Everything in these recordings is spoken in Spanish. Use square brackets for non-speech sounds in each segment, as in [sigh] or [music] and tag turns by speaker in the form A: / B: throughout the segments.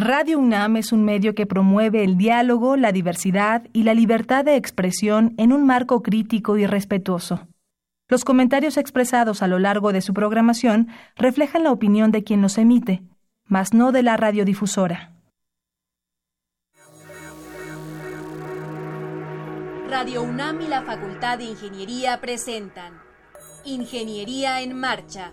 A: Radio UNAM es un medio que promueve el diálogo, la diversidad y la libertad de expresión en un marco crítico y respetuoso. Los comentarios expresados a lo largo de su programación reflejan la opinión de quien los emite, mas no de la radiodifusora.
B: Radio UNAM y la Facultad de Ingeniería presentan Ingeniería en Marcha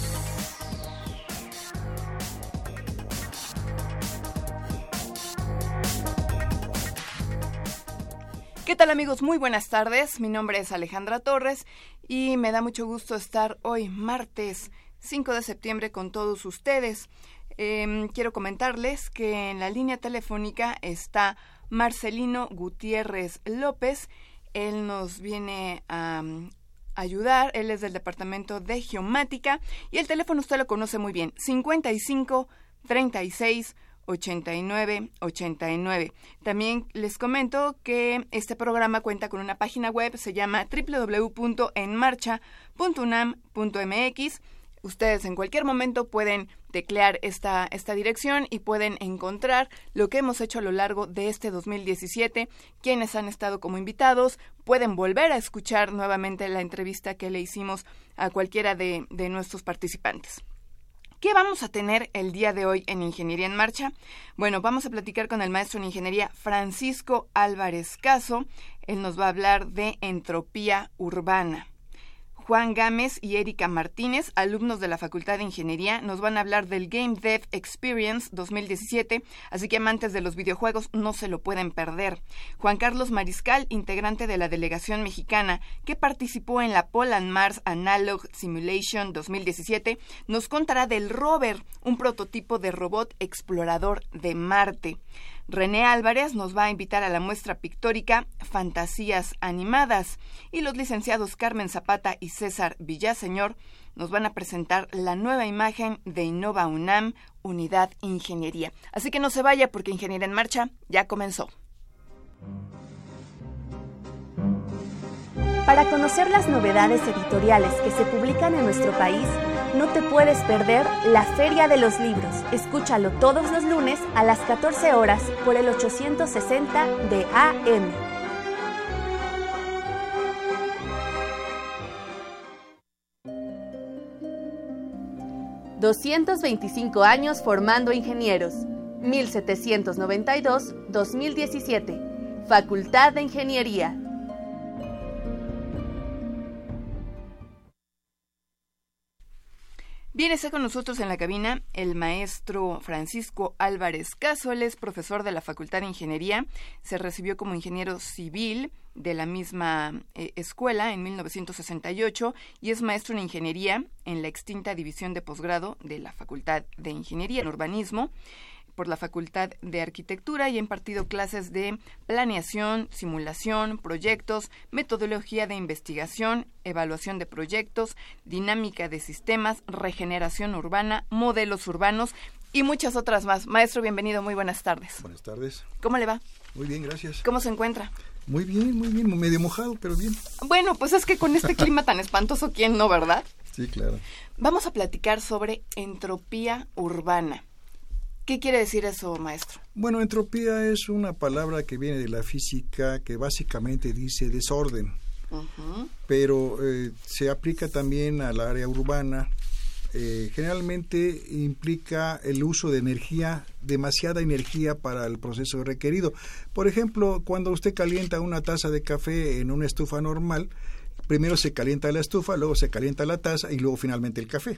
C: ¿Qué tal amigos? Muy buenas tardes. Mi nombre es Alejandra Torres y me da mucho gusto estar hoy martes 5 de septiembre con todos ustedes. Em, quiero comentarles que en la línea telefónica está Marcelino Gutiérrez López. Él nos viene a mm, ayudar. Él es del Departamento de Geomática y el teléfono usted lo conoce muy bien. 55 36 89 89. También les comento que este programa cuenta con una página web, se llama www.enmarcha.unam.mx. Ustedes en cualquier momento pueden teclear esta, esta dirección y pueden encontrar lo que hemos hecho a lo largo de este 2017, quienes han estado como invitados, pueden volver a escuchar nuevamente la entrevista que le hicimos a cualquiera de, de nuestros participantes. ¿Qué vamos a tener el día de hoy en Ingeniería en Marcha? Bueno, vamos a platicar con el maestro en Ingeniería Francisco Álvarez Caso. Él nos va a hablar de entropía urbana. Juan Gámez y Erika Martínez, alumnos de la Facultad de Ingeniería, nos van a hablar del Game Dev Experience 2017, así que amantes de los videojuegos no se lo pueden perder. Juan Carlos Mariscal, integrante de la delegación mexicana que participó en la Poland Mars Analog Simulation 2017, nos contará del Rover, un prototipo de robot explorador de Marte. René Álvarez nos va a invitar a la muestra pictórica Fantasías Animadas y los licenciados Carmen Zapata y César Villaseñor nos van a presentar la nueva imagen de Innova UNAM, Unidad Ingeniería. Así que no se vaya porque Ingeniería en Marcha ya comenzó.
B: Para conocer las novedades editoriales que se publican en nuestro país, no te puedes perder la Feria de los Libros. Escúchalo todos los lunes a las 14 horas por el 860 de AM. ...225 años formando ingenieros... ...1792-2017... ...Facultad de Ingeniería...
C: Bien, está con nosotros en la cabina el maestro Francisco Álvarez Casoles, profesor de la Facultad de Ingeniería. Se recibió como ingeniero civil de la misma eh, escuela en 1968 y es maestro en ingeniería en la extinta división de posgrado de la Facultad de Ingeniería en Urbanismo por la Facultad de Arquitectura y ha impartido clases de planeación, simulación, proyectos, metodología de investigación, evaluación de proyectos, dinámica de sistemas, regeneración urbana, modelos urbanos y muchas otras más. Maestro, bienvenido, muy buenas tardes.
D: Buenas tardes.
C: ¿Cómo le va?
D: Muy bien, gracias.
C: ¿Cómo se encuentra?
D: Muy bien, muy bien, medio mojado, pero bien.
C: Bueno, pues es que con este clima tan espantoso, ¿quién no, verdad?
D: Sí, claro.
C: Vamos a platicar sobre entropía urbana. ¿Qué quiere decir eso, maestro?
D: Bueno, entropía es una palabra que viene de la física que básicamente dice desorden, pero eh, se aplica también al área urbana. Eh, generalmente implica el uso de energía, demasiada energía para el proceso requerido. Por ejemplo, cuando usted calienta una taza de café en una estufa normal, primero se calienta la estufa, luego se calienta la taza y luego finalmente el café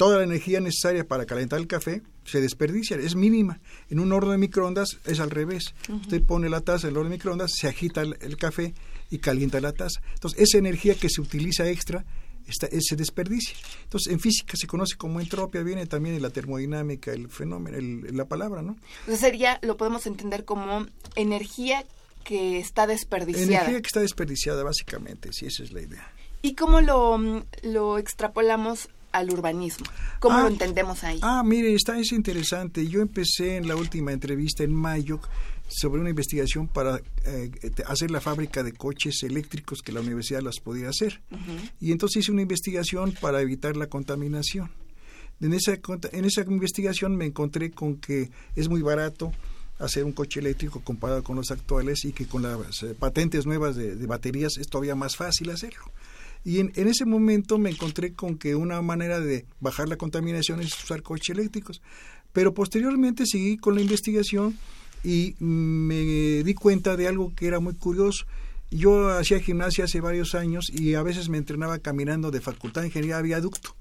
D: toda la energía necesaria para calentar el café se desperdicia, es mínima. En un horno de microondas es al revés. Usted pone la taza en el horno de microondas, se agita el, café y calienta la taza. Entonces, esa energía que se utiliza extra se desperdicia. Entonces, en física se conoce como entropia, viene también de la termodinámica, el fenómeno, la palabra, ¿no?
C: Entonces sería, lo podemos entender como energía que está desperdiciada.
D: Energía que está desperdiciada, básicamente, sí, esa es la idea.
C: ¿Y cómo lo, lo extrapolamos al urbanismo? ¿Cómo lo ah, entendemos ahí?
D: Ah, mire, está es interesante. Yo empecé en la última entrevista en mayo sobre una investigación para eh, hacer la fábrica de coches eléctricos que la universidad las podía hacer. Y entonces hice una investigación para evitar la contaminación. En esa, en esa investigación me encontré con que es muy barato hacer un coche eléctrico comparado con los actuales y que con las eh, patentes nuevas de, baterías es todavía más fácil hacerlo. Y en, ese momento me encontré con que una manera de bajar la contaminación es usar coches eléctricos. Pero posteriormente seguí con la investigación y me di cuenta de algo que era muy curioso. Yo hacía gimnasia hace varios años y a veces me entrenaba caminando de Facultad de Ingeniería a Viaducto.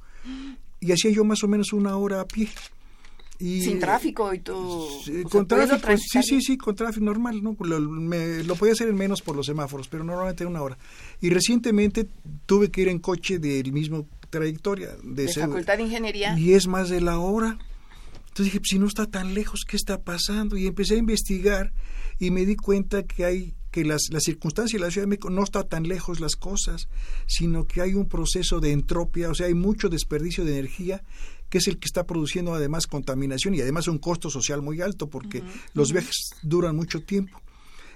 D: Y hacía yo más o menos una hora a pie.
C: Y, Sin tráfico y todo.
D: con tráfico, sí, sí, sí, con tráfico normal, ¿no? Lo, me, lo podía hacer en menos por los semáforos, pero normalmente una hora. Y recientemente tuve que ir en coche del mismo trayectoria.
C: De, de Facultad de Ingeniería.
D: Y es más de la hora. Entonces dije, pues, si no está tan lejos, ¿qué está pasando? Y empecé a investigar y me di cuenta que hay que las, las circunstancias de la Ciudad de México no está tan lejos las cosas, sino que hay un proceso de entropia, o sea, hay mucho desperdicio de energía que es el que está produciendo además contaminación y además un costo social muy alto porque los viajes duran mucho tiempo.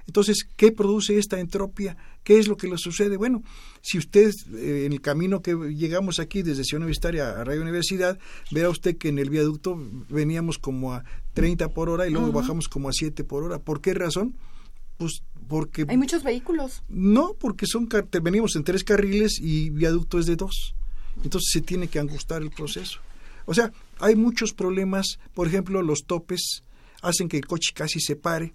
D: Entonces, ¿qué produce esta entropia? ¿Qué es lo que le sucede? Bueno, si usted eh, en el camino que llegamos aquí desde Ciudad Universitaria a Radio Universidad, vea usted que en el viaducto veníamos como a 30 por hora y luego bajamos como a 7 por hora. ¿Por qué razón? Pues porque...
C: Hay muchos vehículos.
D: No, porque son venimos en tres carriles y viaducto es de dos. Entonces se tiene que angustar el proceso. O sea, hay muchos problemas, por ejemplo, los topes hacen que el coche casi se pare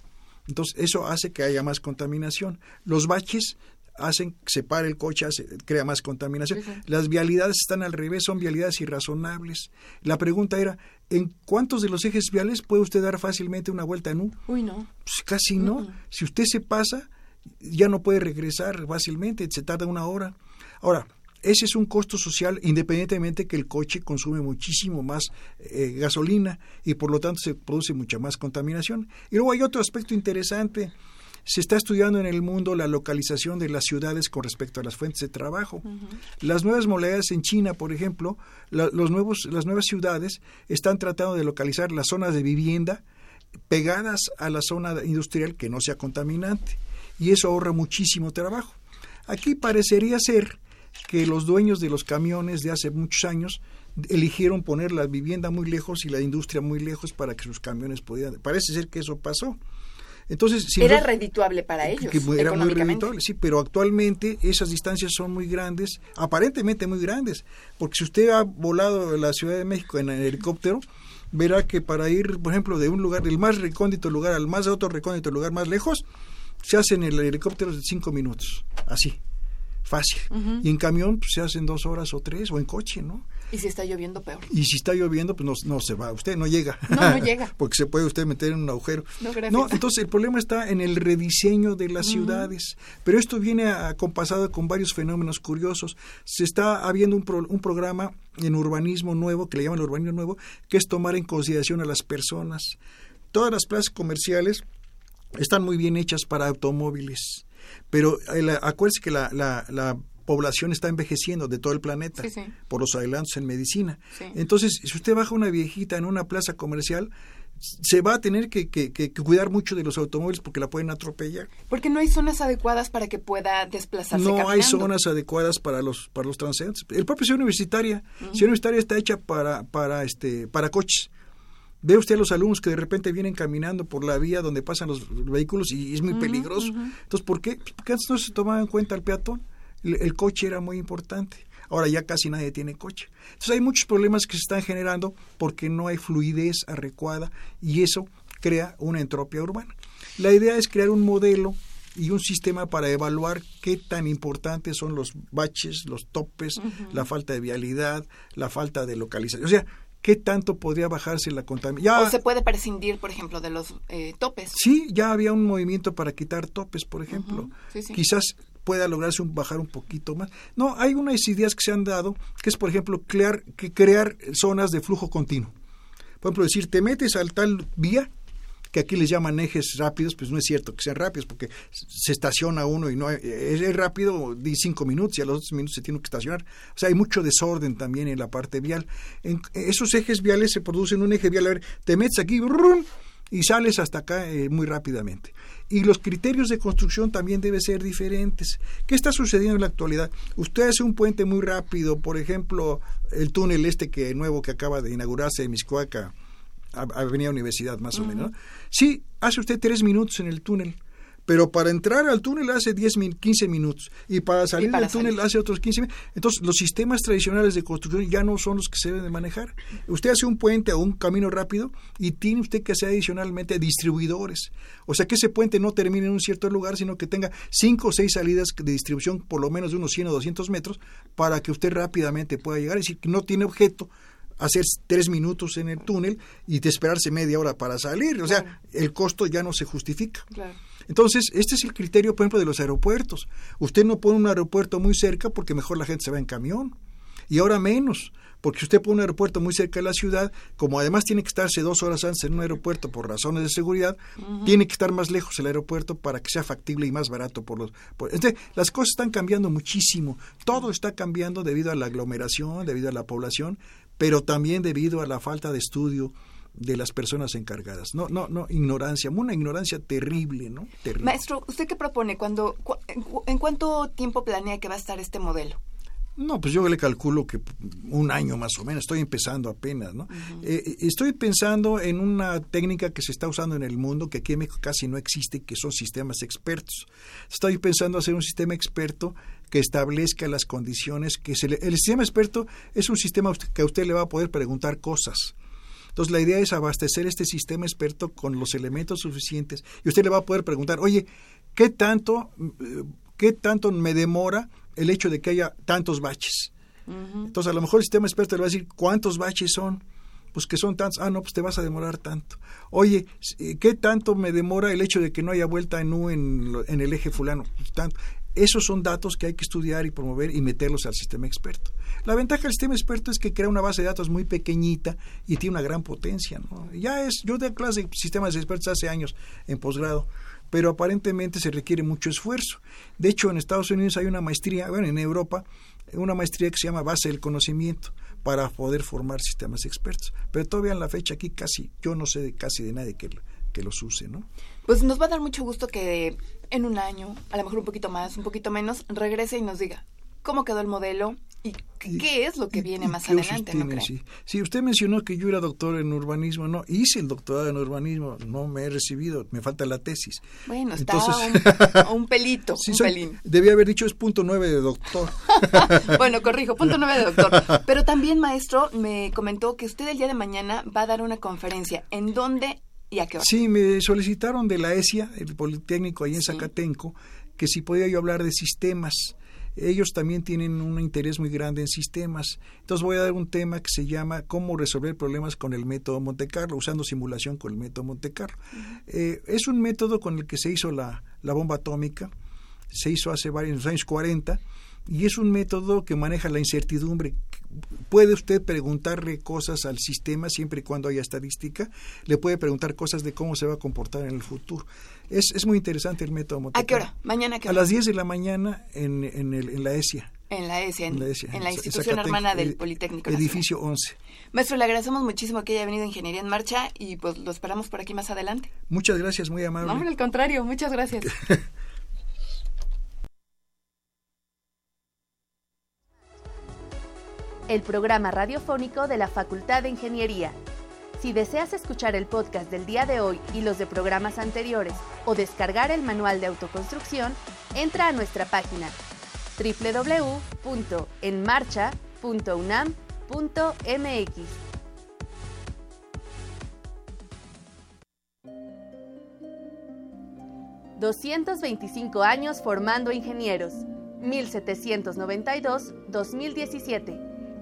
D: entonces, eso hace que haya más contaminación. Los baches hacen que se pare el coche, crea más contaminación. Las vialidades están al revés, son vialidades irrazonables. La pregunta era, ¿en cuántos de los ejes viales puede usted dar fácilmente una vuelta en U?
C: Uy, no.
D: Pues casi no. Si usted se pasa, ya no puede regresar fácilmente, se tarda una hora. Ahora, ese es un costo social independientemente que el coche consume muchísimo más eh, gasolina y por lo tanto se produce mucha más contaminación. Y luego hay otro aspecto interesante. Se está estudiando en el mundo la localización de las ciudades con respecto a las fuentes de trabajo. Las nuevas monedas en China, por ejemplo, los nuevos, las nuevas ciudades están tratando de localizar las zonas de vivienda pegadas a la zona industrial que no sea contaminante. Y eso ahorra muchísimo trabajo. Aquí parecería ser que los dueños de los camiones de hace muchos años eligieron poner la vivienda muy lejos y la industria muy lejos para que sus camiones pudieran. Parece ser que eso pasó. Entonces,
C: era redituable para ellos. era muy redituable,
D: sí, pero actualmente esas distancias son muy grandes, aparentemente muy grandes, porque si usted ha volado de la Ciudad de México en helicóptero, verá que para ir, por ejemplo, de un lugar, del más recóndito lugar al más otro recóndito lugar más lejos, se hace en el helicóptero de cinco minutos, así fácil. Y en camión pues, se hacen dos horas o tres, o en coche, ¿no?
C: Y si está lloviendo, peor.
D: Y si está lloviendo, pues no, no se va, usted no llega.
C: No, no llega. [laughs]
D: Porque se puede usted meter en un agujero. No, entonces el problema está en el rediseño de las ciudades. Pero esto viene acompasado con varios fenómenos curiosos. Se está habiendo un, un programa en urbanismo nuevo, que le llaman el urbanismo nuevo, que es tomar en consideración a las personas. Todas las plazas comerciales están muy bien hechas para automóviles pero eh, acuérdese que la, la, población está envejeciendo de todo el planeta por los adelantos en medicina. Entonces, si usted baja una viejita en una plaza comercial, se va a tener que, que, cuidar mucho de los automóviles porque la pueden atropellar.
C: Porque no hay zonas adecuadas para que pueda desplazarse.
D: No hay zonas adecuadas para los para los transeúntes. El propio ciudad universitaria, ciudad universitaria está hecha para para este para coches. Ve usted a los alumnos que de repente vienen caminando por la vía donde pasan los vehículos y es muy peligroso. Entonces, ¿por qué? Porque antes no se tomaba en cuenta el peatón. El, coche era muy importante. Ahora ya casi nadie tiene coche. Entonces hay muchos problemas que se están generando porque no hay fluidez adecuada y eso crea una entropia urbana. La idea es crear un modelo y un sistema para evaluar qué tan importantes son los baches, los topes, la falta de vialidad, la falta de localización. O sea, ¿qué tanto podría bajarse la contaminación?
C: O se puede prescindir, por ejemplo, de los eh, topes.
D: Sí, ya había un movimiento para quitar topes, por ejemplo. Quizás pueda lograrse un, bajar un poquito más. No, hay unas ideas que se han dado, que es, por ejemplo, crear, que crear zonas de flujo continuo. Por ejemplo, decir, te metes al tal vía, que aquí les llaman ejes rápidos, pues no es cierto que sean rápidos, porque se estaciona uno y no es, rápido, di cinco minutos y a los otros minutos se tiene que estacionar. O sea, hay mucho desorden también en la parte vial. En esos ejes viales se producen un eje vial, a ver, te metes aquí y sales hasta acá eh, muy rápidamente. Y los criterios de construcción también deben ser diferentes. ¿Qué está sucediendo en la actualidad? Usted hace un puente muy rápido, por ejemplo, el túnel este que nuevo que acaba de inaugurarse en Miscoaca, Avenida Universidad, más o menos. Sí, hace usted tres minutos en el túnel, pero para entrar al túnel hace 10, 15 minutos y para salir del túnel hace otros 15 minutos. Entonces, los sistemas tradicionales de construcción ya no son los que se deben de manejar. Usted hace un puente o un camino rápido y tiene usted que hacer adicionalmente distribuidores. O sea, que ese puente no termine en un cierto lugar, sino que tenga cinco o seis salidas de distribución por lo menos de unos 100 o 200 metros para que usted rápidamente pueda llegar. Es decir, que no tiene objeto hacer tres minutos en el túnel y de esperarse media hora para salir. O sea, el costo ya no se justifica. Entonces, este es el criterio, por ejemplo, de los aeropuertos. Usted no pone un aeropuerto muy cerca porque mejor la gente se va en camión. Y ahora menos, porque usted pone un aeropuerto muy cerca de la ciudad, como además tiene que estarse dos horas antes en un aeropuerto por razones de seguridad, tiene que estar más lejos el aeropuerto para que sea factible y más barato por los... entonces, las cosas están cambiando muchísimo. Todo está cambiando debido a la aglomeración, debido a la población, pero también debido a la falta de estudio de las personas encargadas. No, no, no, ignorancia, una ignorancia terrible, ¿no?
C: Maestro, ¿usted qué propone? Cuando, ¿En cuánto tiempo planea que va a estar este modelo?
D: No, pues yo le calculo que un año más o menos, estoy empezando apenas, ¿no? Eh, eh, estoy pensando en una técnica que se está usando en el mundo, que aquí en México casi no existe, que son sistemas expertos. Estoy pensando hacer un sistema experto que establezca las condiciones, que se el sistema experto es un sistema que a usted le va a poder preguntar cosas. Entonces la idea es abastecer este sistema experto con los elementos suficientes y usted le va a poder preguntar, oye, ¿qué tanto, eh, qué tanto me demora el hecho de que haya tantos baches. Entonces, a lo mejor el sistema experto le va a decir, ¿cuántos baches son? Pues que son tantos. Ah, no, pues te vas a demorar tanto. Oye, eh, ¿qué tanto me demora el hecho de que no haya vuelta en U en, en el eje fulano? Pues tanto. Esos son datos que hay que estudiar y promover y meterlos al sistema experto. La ventaja del sistema experto es que crea una base de datos muy pequeñita y tiene una gran potencia. Ya es, yo de clase de sistemas expertos hace años en posgrado pero aparentemente se requiere mucho esfuerzo. De hecho, en Estados Unidos hay una maestría, bueno, en Europa, una maestría que se llama Base del Conocimiento para poder formar sistemas expertos. Pero todavía en la fecha aquí casi, yo no sé de, casi de nadie que, que los use, ¿no?
C: Pues nos va a dar mucho gusto que en un año, a lo mejor un poquito más, un poquito menos, regrese y nos diga cómo quedó el modelo, ¿Y qué es lo que viene más adelante?
D: sí. usted mencionó que yo era doctor en urbanismo, no, hice el doctorado en urbanismo, no me he recibido, me falta la tesis.
C: Bueno, está un, [laughs] un, pelito, un pelín.
D: Debía haber dicho es punto nueve de doctor. [laughs]
C: bueno, corrijo, punto nueve de doctor. Pero también, maestro, me comentó que usted el día de mañana va a dar una conferencia. ¿En dónde y a qué hora?
D: Sí, me solicitaron de la ESIA, el Politécnico ahí en Zacatenco, que si podía yo hablar de sistemas ellos también tienen un interés muy grande en sistemas. Entonces voy a dar un tema que se llama cómo resolver problemas con el método Monte Carlo, usando simulación con el método Monte Carlo. Eh, es un método con el que se hizo la, la bomba atómica, se hizo hace varios años 40 y es un método que maneja la incertidumbre. Puede usted preguntarle cosas al sistema siempre y cuando haya estadística, le puede preguntar cosas de cómo se va a comportar en el futuro. Es, es muy interesante el método
C: ¿A qué hora? ¿Mañana a qué hora?
D: A las 10 de la mañana en, en, el, en la ESIA.
C: En la ESIA, en, la, institución hermana del Politécnico.
D: Edificio 11.
C: Maestro, le agradecemos muchísimo que haya venido Ingeniería en Marcha y pues lo esperamos por aquí más adelante.
D: Muchas gracias, muy amable.
C: No, al contrario, muchas gracias. [laughs]
B: el programa radiofónico de la Facultad de Ingeniería. Si deseas escuchar el podcast del día de hoy y los de programas anteriores o descargar el manual de autoconstrucción, entra a nuestra página www.enmarcha.unam.mx. ...225 años formando ingenieros... ...1792-2017...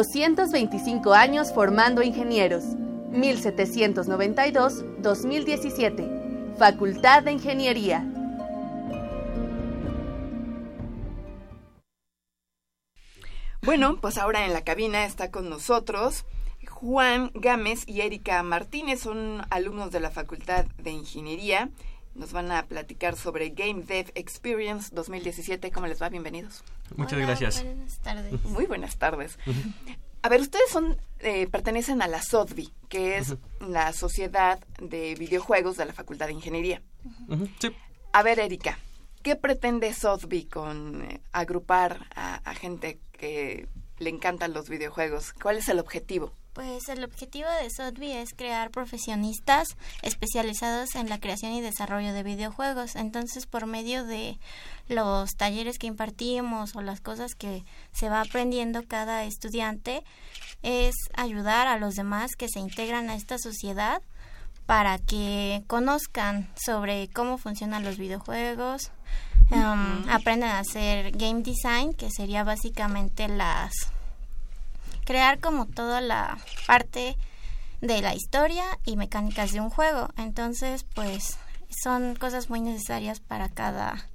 E: ...225 años formando ingenieros... ...1792-2017... ...Facultad de Ingeniería...
C: Bueno, pues ahora en la cabina está con nosotros Juan Gámez y Erika Martínez, son alumnos de la Facultad de Ingeniería. Nos van a platicar sobre Game Dev Experience 2017. ¿Cómo les va? Bienvenidos.
F: Muchas gracias.
G: Buenas tardes.
C: Muy buenas tardes. A ver, ustedes son eh, pertenecen a la SODVI, que es la Sociedad de Videojuegos de la Facultad de Ingeniería.
F: Sí.
C: A ver, Erika, ¿qué pretende SODVI con eh, agrupar a, a gente que le encantan los videojuegos. ¿Cuál es el objetivo?
G: Pues el objetivo de Sotbi es crear profesionistas especializados en la creación y desarrollo de videojuegos. Entonces, por medio de los talleres que impartimos o las cosas que se va aprendiendo cada estudiante, es ayudar a los demás que se integran a esta sociedad para que conozcan sobre cómo funcionan los videojuegos, um, aprendan a hacer game design, que sería básicamente las crear como toda la parte de la historia y mecánicas de un juego. Entonces, pues son cosas muy necesarias para cada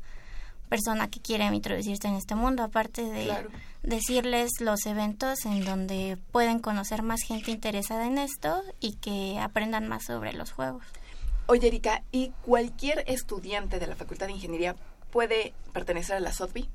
G: persona que quiere introducirse en este mundo, aparte de decirles los eventos en donde pueden conocer más gente interesada en esto y que aprendan más sobre los juegos.
C: Oye, Erika, ¿y cualquier estudiante de la Facultad de Ingeniería puede pertenecer a la SOTBI?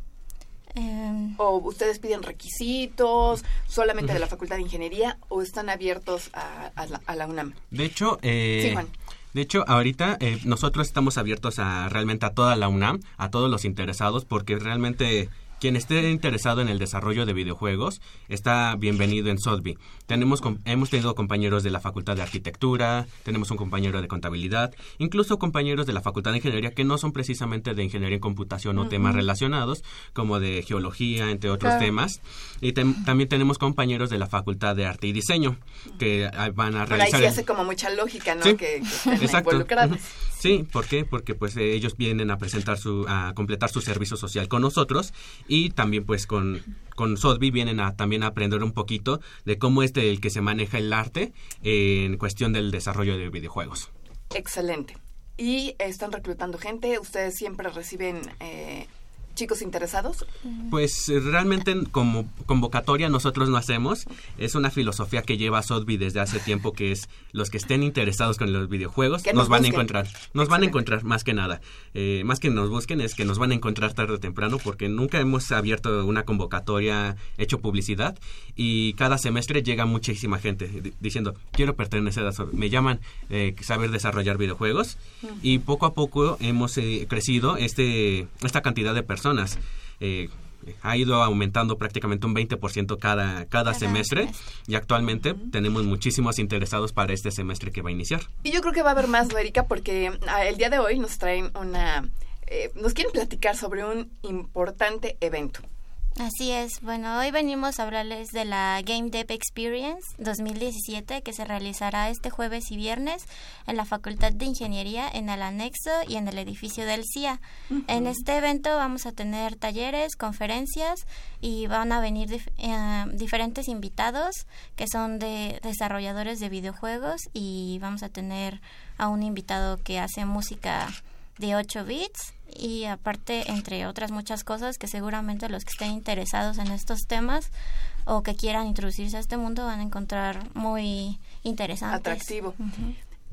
G: Em,
C: ¿O ustedes piden requisitos solamente de la Facultad de Ingeniería o están abiertos a, a, la, a la, UNAM?
F: De hecho, eh,
C: sí, Juan.
F: De hecho, ahorita eh, nosotros estamos abiertos a realmente a toda la UNAM, a todos los interesados, porque realmente quien esté interesado en el desarrollo de videojuegos está bienvenido en Sotby. Tenemos, hemos tenido compañeros de la Facultad de Arquitectura, tenemos un compañero de Contabilidad, incluso compañeros de la Facultad de Ingeniería que no son precisamente de Ingeniería en Computación o temas relacionados, como de Geología, entre otros
C: Claro.
F: temas. Y también tenemos compañeros de la Facultad de Arte y Diseño que ah, van a
C: Por ahí
F: realizar...
C: sí
F: el-
C: hace como mucha lógica, ¿no?
F: Sí.
C: Que, que estén
F: Exacto.
C: involucrados.
F: Sí, ¿por qué? Porque pues eh, ellos vienen a presentar su, a completar su servicio social con nosotros y también pues con, con Sotbi vienen a también a aprender un poquito de cómo es el que se maneja el arte en cuestión del desarrollo de videojuegos.
C: Excelente. Y están reclutando gente. ¿Ustedes siempre reciben eh, chicos interesados?
F: Pues eh, realmente como convocatoria nosotros no hacemos. Es una filosofía que lleva Sotbi desde hace tiempo que es los que estén interesados con los videojuegos nos,
C: nos
F: van a encontrar. Nos van a
C: Excelente.
F: encontrar más que nada. Eh, más que nos busquen es que nos van a encontrar tarde o temprano porque nunca hemos abierto una convocatoria, hecho publicidad y cada semestre llega muchísima gente di- diciendo quiero pertenecer a Sotbi. Me llaman eh, saber desarrollar videojuegos y poco a poco hemos eh, crecido este esta cantidad de personas. Eh, ha ido aumentando prácticamente un 20% cada, cada,
G: Cada
F: semestre
G: semestre.
F: y actualmente tenemos muchísimos interesados para este semestre que va a iniciar.
C: Y yo creo que va a haber más, ¿no, Erika? Porque ah, el día de hoy nos traen una... eh, nos quieren platicar sobre un importante evento.
G: Así es. Bueno, hoy venimos a hablarles de la Game Dev Experience 2017 que se realizará este jueves y viernes en la Facultad de Ingeniería en el anexo y en el edificio del CIA. En este evento vamos a tener talleres, conferencias y van a venir dif- eh, diferentes invitados que son de desarrolladores de videojuegos y vamos a tener a un invitado que hace música de 8 bits y aparte entre otras muchas cosas que seguramente los que estén interesados en estos temas o que quieran introducirse a este mundo van a encontrar muy interesantes.
C: Atractivo.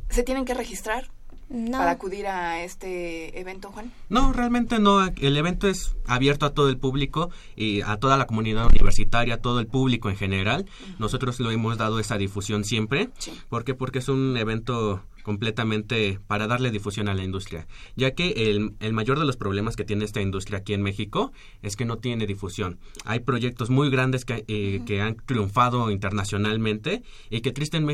C: ¿Se tienen que registrar
G: No,
C: para acudir a este evento, Juan?
F: No, realmente no. El evento es abierto a todo el público y a toda la comunidad universitaria, a todo el público en general. Nosotros lo hemos dado esa difusión siempre.
C: Sí.
F: ¿Por qué? Porque es un evento completamente para darle difusión a la industria, ya que el, el, mayor de los problemas que tiene esta industria aquí en México es que no tiene difusión. Hay proyectos muy grandes que, eh, que han triunfado internacionalmente y que triste en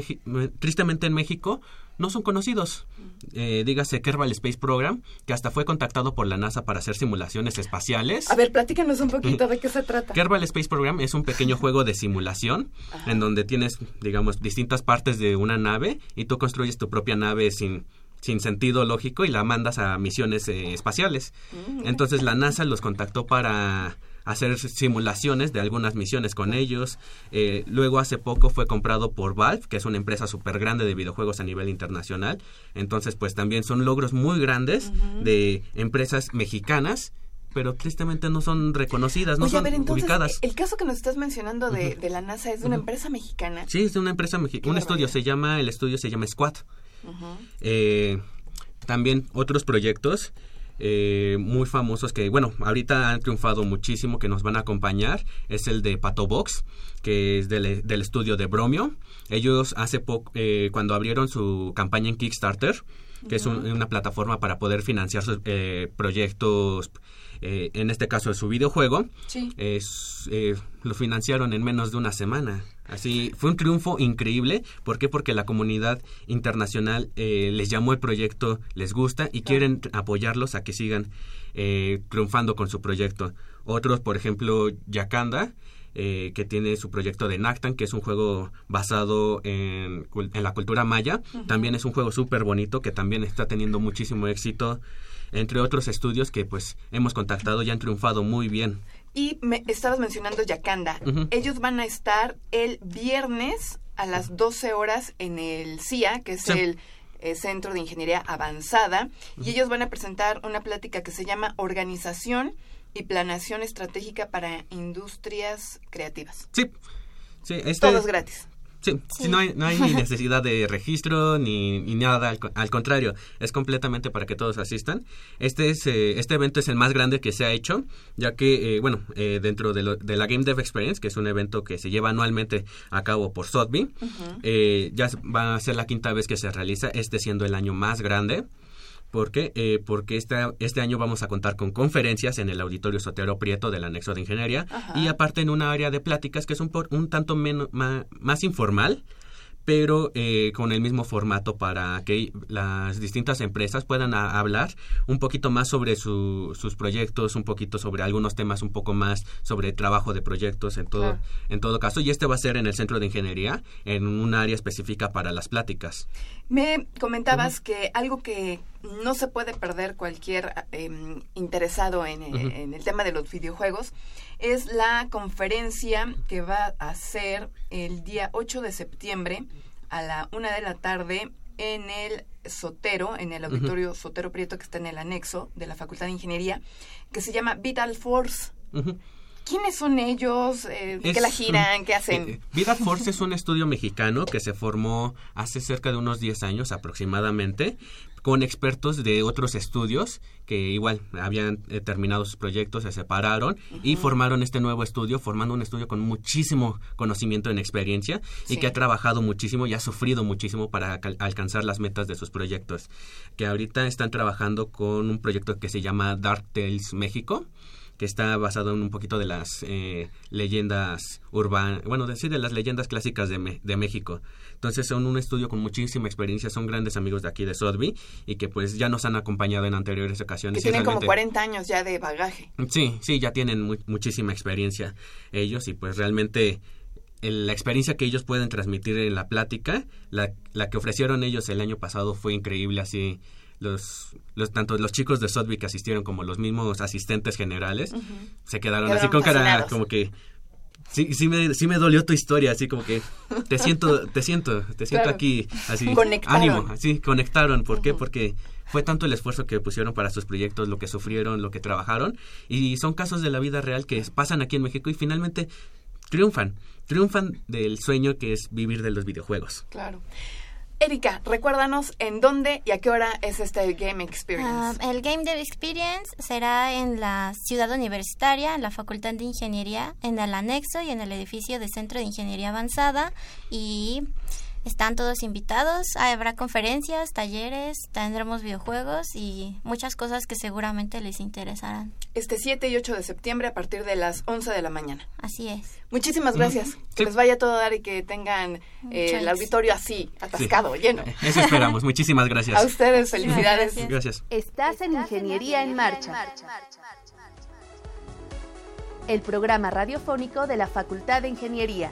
F: tristemente en México no son conocidos. Eh, dígase Kerbal Space Program, que hasta fue contactado por la NASA para hacer simulaciones espaciales.
C: A ver, platícanos un poquito [laughs] de qué se trata.
F: Kerbal Space Program es un pequeño juego de simulación en donde tienes, digamos, distintas partes de una nave y tú construyes tu propia nave sin sin sentido lógico y la mandas a misiones eh, espaciales. Mm. Entonces la NASA los contactó para hacer simulaciones de algunas misiones con ellos. Eh, luego hace poco fue comprado por Valve, que es una empresa súper grande de videojuegos a nivel internacional. Entonces, pues también son logros muy grandes de empresas mexicanas pero tristemente no son reconocidas, no son ubicadas.
C: El caso que nos estás mencionando de, la NASA es de una empresa mexicana.
F: Sí, es de una empresa mexicana. Un estudio se llama, el estudio se llama Squad. Eh, también otros proyectos eh, muy famosos que, bueno, ahorita han triunfado muchísimo, que nos van a acompañar, es el de Pato Box, que es del, estudio de Bromio. Ellos hace poco, eh, cuando abrieron su campaña en Kickstarter, que es una plataforma para poder financiar sus eh, proyectos, en este caso de su videojuego, es, lo financiaron en menos de una semana. Así, fue un triunfo increíble. ¿Por qué? Porque la comunidad internacional eh, les llamó el proyecto, les gusta y quieren apoyarlos a que sigan eh, triunfando con su proyecto. Otros, por ejemplo, Yakanda, eh, que tiene su proyecto de Nactan, que es un juego basado en, la cultura maya. También es un juego súper bonito que también está teniendo muchísimo éxito, entre otros estudios que pues hemos contactado y han triunfado muy bien.
C: Y me estabas mencionando Yakanda. Ellos van a estar el viernes a las 12 horas en el CIA, que es el eh, Centro de Ingeniería Avanzada, y ellos van a presentar una plática que se llama Organización y Planeación Estratégica para Industrias Creativas.
F: Sí. Sí,
C: este, Todo es gratis.
F: Sí, no, hay, no hay ni [laughs] necesidad de registro ni, nada, al, contrario, es completamente para que todos asistan. Este, es, eh, este evento es el más grande que se ha hecho, ya que, eh, bueno, eh, dentro de, la Game Dev Experience, que es un evento que se lleva anualmente a cabo por Sotheby, ya va a ser la quinta vez que se realiza, este siendo el año más grande. ¿Por qué? Eh, porque este, este año vamos a contar con conferencias en el Auditorio Sotero Prieto del Anexo de Ingeniería y aparte en una área de pláticas que es un, un tanto menos, más informal, pero eh, con el mismo formato para que las distintas empresas puedan hablar un poquito más sobre sus proyectos, un poquito sobre algunos temas un poco más sobre trabajo de proyectos en todo, en todo caso. Y este va a ser en el Centro de Ingeniería, en un área específica para las pláticas.
C: Me comentabas que algo que no se puede perder cualquier em, interesado en, en el tema de los videojuegos es la conferencia que va a ser el día 8 de septiembre a la una de la tarde en el Sotero, en el auditorio Sotero Prieto que está en el anexo de la Facultad de Ingeniería, que se llama Vital Force. ¿Quiénes son ellos? Eh, ¿Qué la giran? ¿Qué hacen? Eh,
F: Vital Force es un estudio mexicano que se formó hace cerca de unos 10 años aproximadamente con expertos de otros estudios que igual habían eh, terminado sus proyectos, se separaron y formaron este nuevo estudio, formando un estudio con muchísimo conocimiento en experiencia y que ha trabajado muchísimo y ha sufrido muchísimo para alcanzar las metas de sus proyectos. Que ahorita están trabajando con un proyecto que se llama Dark Tales México que está basado en un poquito de las eh, leyendas urbanas, bueno, de, sí, de las leyendas clásicas de, de México. Entonces son un estudio con muchísima experiencia, son grandes amigos de aquí de Sodby y que pues ya nos han acompañado en anteriores ocasiones.
C: Que tienen como 40 años ya de bagaje.
F: Sí, sí, ya tienen muchísima experiencia ellos y pues realmente la experiencia que ellos pueden transmitir en la plática, la, la que ofrecieron ellos el año pasado fue increíble, así los, los tanto los chicos de Sodby que asistieron como los mismos asistentes generales se quedaron, así con cara como que Sí, sí me, sí me dolió tu historia, así como que te siento, te siento, te siento aquí, así, ánimo, así, conectaron. ¿Por qué? Porque fue tanto el esfuerzo que pusieron para sus proyectos, lo que sufrieron, lo que trabajaron, y son casos de la vida real que pasan aquí en México y finalmente triunfan, triunfan del sueño que es vivir de los videojuegos.
C: Claro. Erika, recuérdanos en dónde y a qué hora es este Game Experience.
G: Ah, el Game Dev Experience será en la ciudad universitaria, en la Facultad de Ingeniería, en el anexo y en el edificio de Centro de Ingeniería Avanzada y están todos invitados. Habrá conferencias, talleres, tendremos videojuegos y muchas cosas que seguramente les interesarán.
C: Este 7 y 8 de septiembre a partir de las 11 de la mañana.
G: Así es.
C: Muchísimas gracias. Que les vaya todo a dar y que tengan eh, el auditorio así, atascado, lleno.
F: Eso esperamos. Muchísimas gracias.
C: A ustedes, felicidades.
F: Gracias.
E: Estás en Ingeniería en Marcha. El programa radiofónico de la Facultad de Ingeniería.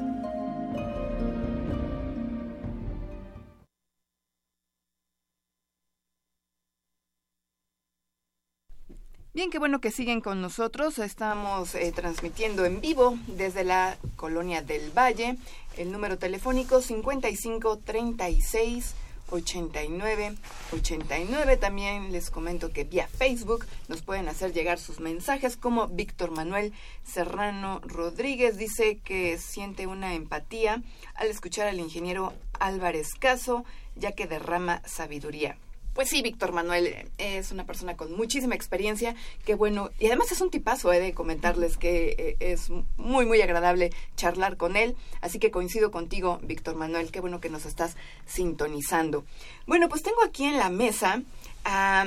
C: Bien, qué bueno que siguen con nosotros. Estamos eh, transmitiendo en vivo desde la colonia del Valle. El número telefónico 55 36 89 89. También les comento que vía Facebook nos pueden hacer llegar sus mensajes como Víctor Manuel Serrano Rodríguez dice que siente una empatía al escuchar al ingeniero Álvarez Caso ya que derrama sabiduría. Pues sí, Víctor Manuel eh, es una persona con muchísima experiencia, que bueno, y además es un tipazo, he de comentarles que eh, es muy, muy agradable charlar con él, así que coincido contigo, Víctor Manuel, qué bueno que nos estás sintonizando. Bueno, pues tengo aquí en la mesa a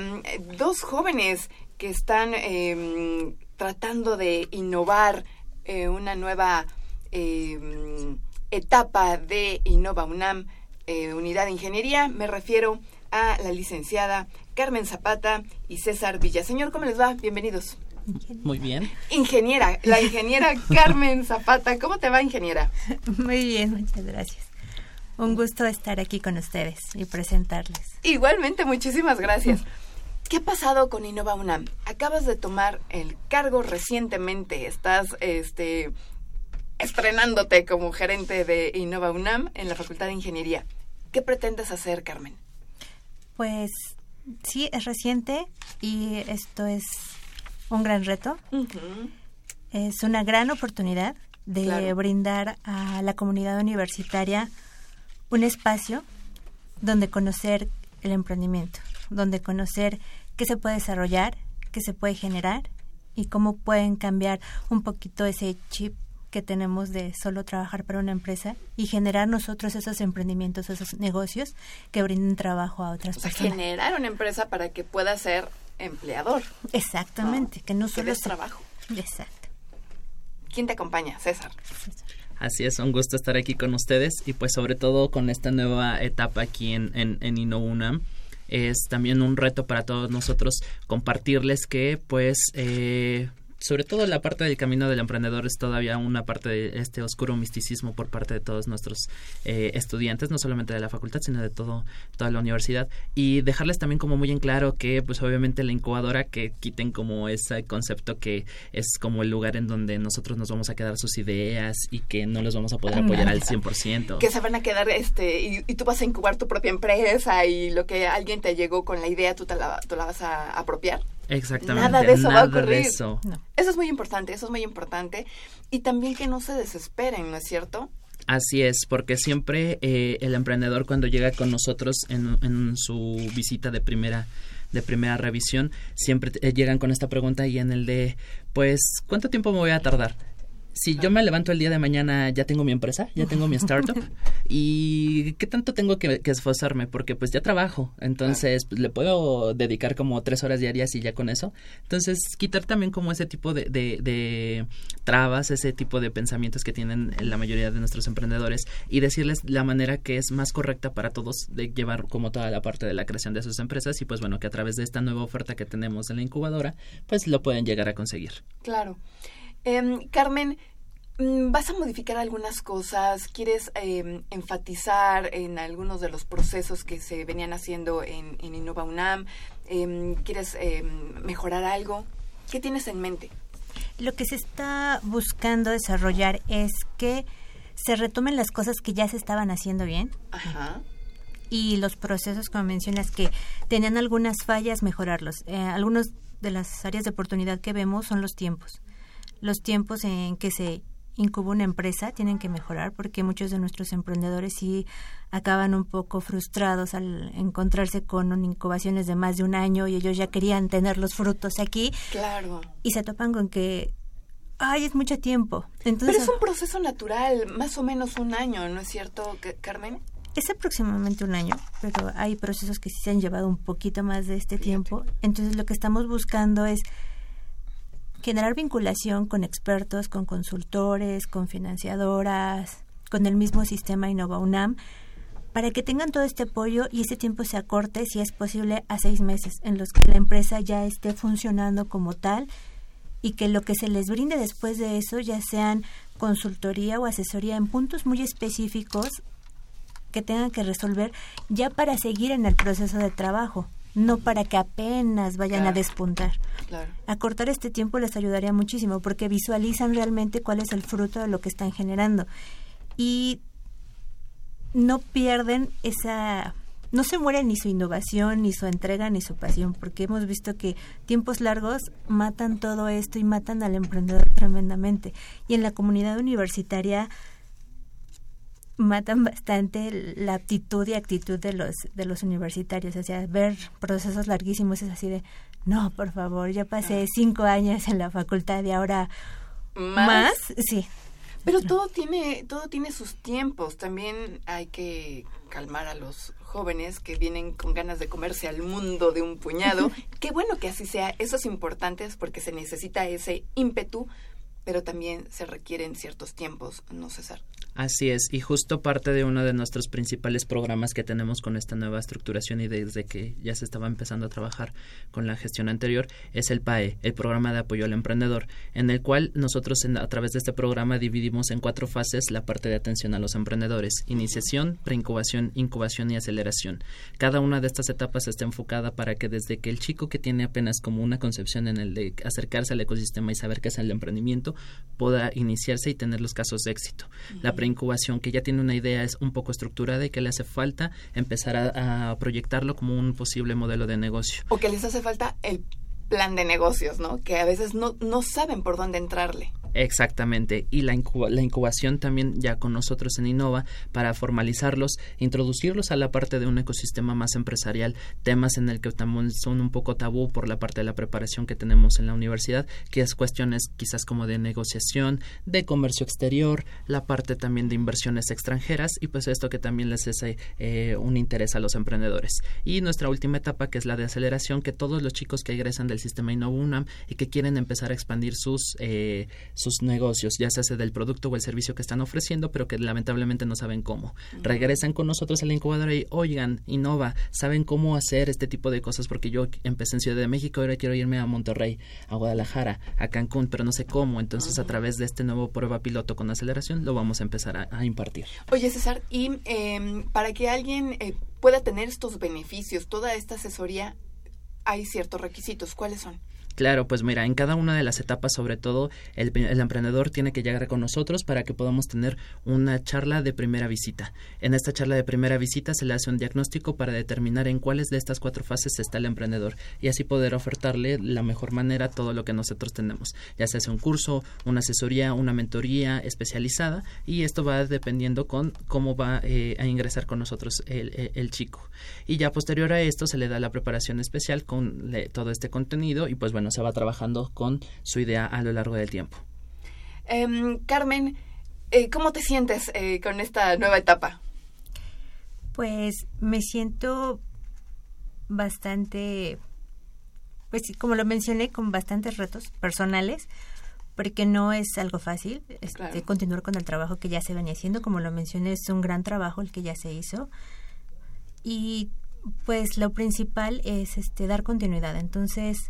C: dos jóvenes que están em, tratando de innovar eh, una nueva em, etapa de Innova UNAM, unidad de ingeniería, me refiero la licenciada Carmen Zapata y César Villaseñor. ¿Cómo les va? Bienvenidos.
H: Muy bien.
C: Ingeniera, la ingeniera [laughs] Carmen Zapata. ¿Cómo te va, ingeniera?
I: Muy bien, muchas gracias. Un gusto estar aquí con ustedes y presentarles.
C: Igualmente, muchísimas gracias. ¿Qué ha pasado con Innova UNAM? Acabas de tomar el cargo recientemente. Estás este, estrenándote como gerente de Innova UNAM en la Facultad de Ingeniería. ¿Qué pretendes hacer, Carmen?
I: Pues sí, es reciente y esto es un gran reto. Es una gran oportunidad de brindar a la comunidad universitaria un espacio donde conocer el emprendimiento, donde conocer qué se puede desarrollar, qué se puede generar y cómo pueden cambiar un poquito ese chip que tenemos de solo trabajar para una empresa y generar nosotros esos emprendimientos, esos negocios que brinden trabajo a otras
C: o
I: personas.
C: generar una empresa para que pueda ser empleador.
I: Exactamente, que no solo
C: es trabajo.
I: Exacto.
C: ¿Quién te acompaña? César.
H: Así es, un gusto estar aquí con ustedes y pues sobre todo con esta nueva etapa aquí en, en, en InnoUNAM es también un reto para todos nosotros compartirles que pues eh, sobre todo la parte del camino del emprendedor es todavía una parte de este oscuro misticismo por parte de todos nuestros eh, estudiantes, no solamente de la facultad, sino de todo, toda la universidad. Y dejarles también como muy en claro que, pues obviamente la incubadora, que quiten como ese concepto que es como el lugar en donde nosotros nos vamos a quedar sus ideas y que no los vamos a poder apoyar al 100%.
C: Que se van a quedar, este, y, tú vas a incubar tu propia empresa y lo que alguien te llegó con la idea, tú te la, tú la vas a apropiar.
H: Exactamente.
C: Nada de eso va a ocurrir. Eso. eso es muy importante, eso es muy importante. Y también que no se desesperen, ¿no es cierto?
H: Así es, porque siempre eh, el emprendedor cuando llega con nosotros en, en su visita de primera de primera revisión, siempre eh, llegan con esta pregunta y en el de, pues, ¿cuánto tiempo me voy a tardar? Si yo me levanto el día de mañana, ya tengo mi empresa, ya tengo mi startup, [laughs] y qué tanto tengo que, esforzarme, porque pues ya trabajo, entonces pues, le puedo dedicar como tres horas diarias y ya con eso. Entonces, quitar también como ese tipo de, de, trabas, ese tipo de pensamientos que tienen la mayoría de nuestros emprendedores y decirles la manera que es más correcta para todos de llevar como toda la parte de la creación de sus empresas y pues bueno, que a través de esta nueva oferta que tenemos en la incubadora, pues lo pueden llegar a conseguir.
C: Claro. Em, Carmen, Mm, ¿Vas a modificar algunas cosas? ¿Quieres em, enfatizar en algunos de los procesos que se venían haciendo en, en Innova UNAM? Em, ¿Quieres mejorar algo? ¿Qué tienes en mente?
I: Lo que se está buscando desarrollar es que se retomen las cosas que ya se estaban haciendo bien. Y los procesos, como mencionas, que tenían algunas fallas, mejorarlos. Eh, algunas de las áreas de oportunidad que vemos son los tiempos. Los tiempos en que se incuba una empresa tienen que mejorar porque muchos de nuestros emprendedores sí acaban un poco frustrados al encontrarse con incubaciones de más de un año y ellos ya querían tener los frutos aquí.
C: Claro.
I: Y se topan con que ay, es mucho tiempo.
C: Entonces, Pero es un proceso natural, más o menos un año, ¿no es cierto, Carmen?
I: Es aproximadamente un año, pero hay procesos que sí se han llevado un poquito más de este tiempo. Entonces lo que estamos buscando es generar vinculación con expertos, con consultores, con financiadoras, con el mismo sistema Innova UNAM, para que tengan todo este apoyo y ese tiempo se acorte, si es posible, a seis meses, en los que la empresa ya esté funcionando como tal y que lo que se les brinde después de eso ya sean consultoría o asesoría en puntos muy específicos que tengan que resolver ya para seguir en el proceso de trabajo no para que apenas vayan a despuntar. Acortar este tiempo les ayudaría muchísimo porque visualizan realmente cuál es el fruto de lo que están generando y no pierden esa no se muere ni su innovación, ni su entrega, ni su pasión, porque hemos visto que tiempos largos matan todo esto y matan al emprendedor tremendamente. Y en la comunidad universitaria matan bastante la aptitud y actitud de los de los universitarios o sea ver procesos larguísimos es así de no por favor ya pasé cinco años en la facultad y ahora más, sí.
C: Pero todo tiene todo tiene sus tiempos. También hay que calmar a los jóvenes que vienen con ganas de comerse al mundo de un puñado. [laughs] Qué bueno que así sea. Eso es importante porque se necesita ese ímpetu pero también se requieren ciertos tiempos no César
H: Así es, y justo parte de uno de nuestros principales programas que tenemos con esta nueva estructuración y desde que ya se estaba empezando a trabajar con la gestión anterior es el PAE, el programa de apoyo al emprendedor, en el cual nosotros a través de este programa dividimos en cuatro fases la parte de atención a los emprendedores, iniciación, preincubación, incubación y aceleración. Cada una de estas etapas está enfocada para que desde que el chico que tiene apenas como una concepción en el de acercarse al ecosistema y saber qué es el emprendimiento pueda iniciarse y tener los casos de éxito. Incubación que ya tiene una idea es un poco estructurada y que le hace falta empezar a, a proyectarlo como un posible modelo de negocio.
C: O que les hace falta el plan de negocios, ¿no? Que a veces no, no saben por dónde entrarle.
H: Exactamente, y la, incubación también ya con nosotros en Innova para formalizarlos, introducirlos a la parte de un ecosistema más empresarial, temas en el que también son un poco tabú por la parte de la preparación que tenemos en la universidad, que es cuestiones quizás como de negociación, de comercio exterior, la parte también de inversiones extranjeras y pues esto que también les es eh, un interés a los emprendedores. Y nuestra última etapa que es la de aceleración, que todos los chicos que egresan del sistema Innova UNAM y que quieren empezar a expandir sus, eh, sus negocios, ya sea del producto o el servicio que están ofreciendo, pero que lamentablemente no saben cómo. Regresan con nosotros a la incubadora y, oigan, Innova, ¿saben cómo hacer este tipo de cosas? Porque yo empecé en Ciudad de México, ahora quiero irme a Monterrey, a Guadalajara, a Cancún, pero no sé cómo. Entonces, a través de este nuevo prueba piloto con aceleración, lo vamos a empezar a, impartir.
C: Oye, César, y em, para que alguien eh, pueda tener estos beneficios, toda esta asesoría, hay ciertos requisitos. ¿Cuáles son?
H: Claro, pues mira, en cada una de las etapas, sobre todo, el, emprendedor tiene que llegar con nosotros para que podamos tener una charla de primera visita. En esta charla de primera visita se le hace un diagnóstico para determinar en cuáles de estas cuatro fases está el emprendedor y así poder ofertarle la mejor manera todo lo que nosotros tenemos, ya sea un curso, una asesoría, una mentoría especializada y esto va dependiendo con cómo va eh, a ingresar con nosotros el, el, chico. Y ya posterior a esto se le da la preparación especial con todo este contenido y pues bueno, se va trabajando con su idea a lo largo del tiempo.
C: Em, Carmen, eh, ¿cómo te sientes eh, con esta nueva etapa?
I: Pues me siento bastante, pues como lo mencioné, con bastantes retos personales, porque no es algo fácil este, continuar con el trabajo que ya se venía haciendo. Como lo mencioné, es un gran trabajo el que ya se hizo. Y pues lo principal es este dar continuidad. Entonces,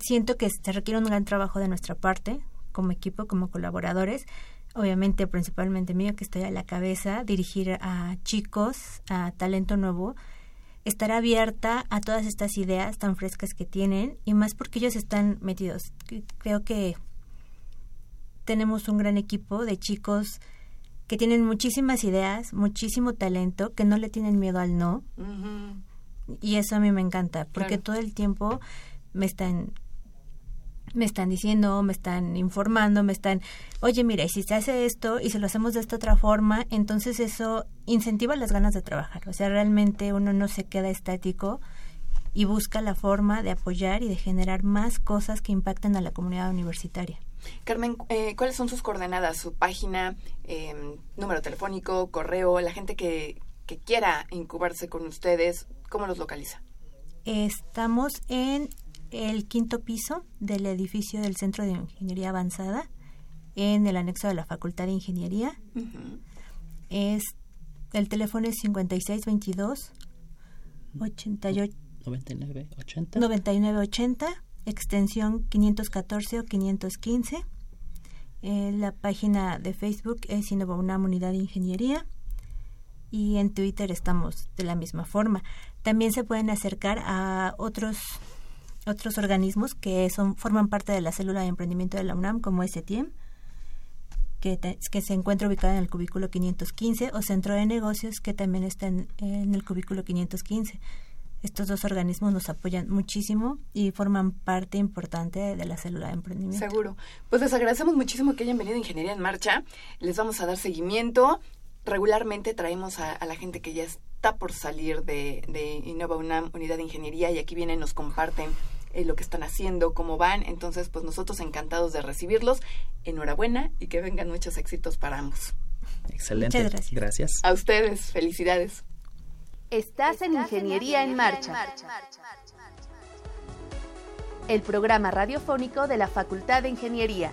I: siento que se requiere un gran trabajo de nuestra parte como equipo, como colaboradores, obviamente principalmente mío que estoy a la cabeza, dirigir a chicos, a talento nuevo, estar abierta a todas estas ideas tan frescas que tienen y más porque ellos están metidos. Creo que tenemos un gran equipo de chicos que tienen muchísimas ideas, muchísimo talento, que no le tienen miedo al no. Y eso a mí me encanta, porque todo el tiempo me están me están diciendo, me están informando, me están, oye, mira, y si se hace esto y si lo hacemos de esta otra forma, entonces eso incentiva las ganas de trabajar. O sea, realmente uno no se queda estático y busca la forma de apoyar y de generar más cosas que impacten a la comunidad universitaria.
C: Carmen, eh, ¿cuáles son sus coordenadas? Su página, em, número telefónico, correo, la gente que, que quiera incubarse con ustedes, ¿cómo los localiza?
I: Estamos en el quinto piso del edificio del Centro de Ingeniería Avanzada, en el anexo de la Facultad de Ingeniería. Es el teléfono es 5622 88 9980 9980 extensión 514 o 515. Eh, la página de Facebook es UNAM Unidad de Ingeniería y en Twitter estamos de la misma forma. También se pueden acercar a otros otros organismos que son forman parte de la célula de emprendimiento de la UNAM como STM que, que se encuentra ubicada en el cubículo 515 o Centro de Negocios que también está en, en el cubículo 515 estos dos organismos nos apoyan muchísimo y forman parte importante de la célula de emprendimiento.
C: Seguro. Pues les agradecemos muchísimo que hayan venido a Ingeniería en Marcha. Les vamos a dar seguimiento. Regularmente traemos a, la gente que ya está por salir de, de Innova UNAM, Unidad de Ingeniería, y aquí vienen, nos comparten eh, lo que están haciendo, cómo van. Entonces, pues nosotros encantados de recibirlos. Enhorabuena y que vengan muchos éxitos para ambos.
H: Excelente. gracias. gracias.
C: A ustedes, felicidades.
E: Estás en Ingeniería en Marcha, el programa radiofónico de la Facultad de Ingeniería.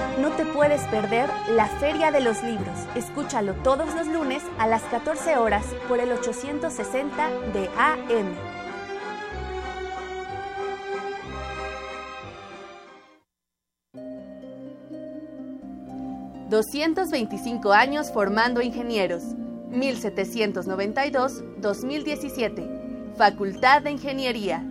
E: no te puedes perder la Feria de los Libros. Escúchalo todos los lunes a las 14 horas por el 860 de AM. ...225 años formando ingenieros... ...1792-2017... ...Facultad de Ingeniería...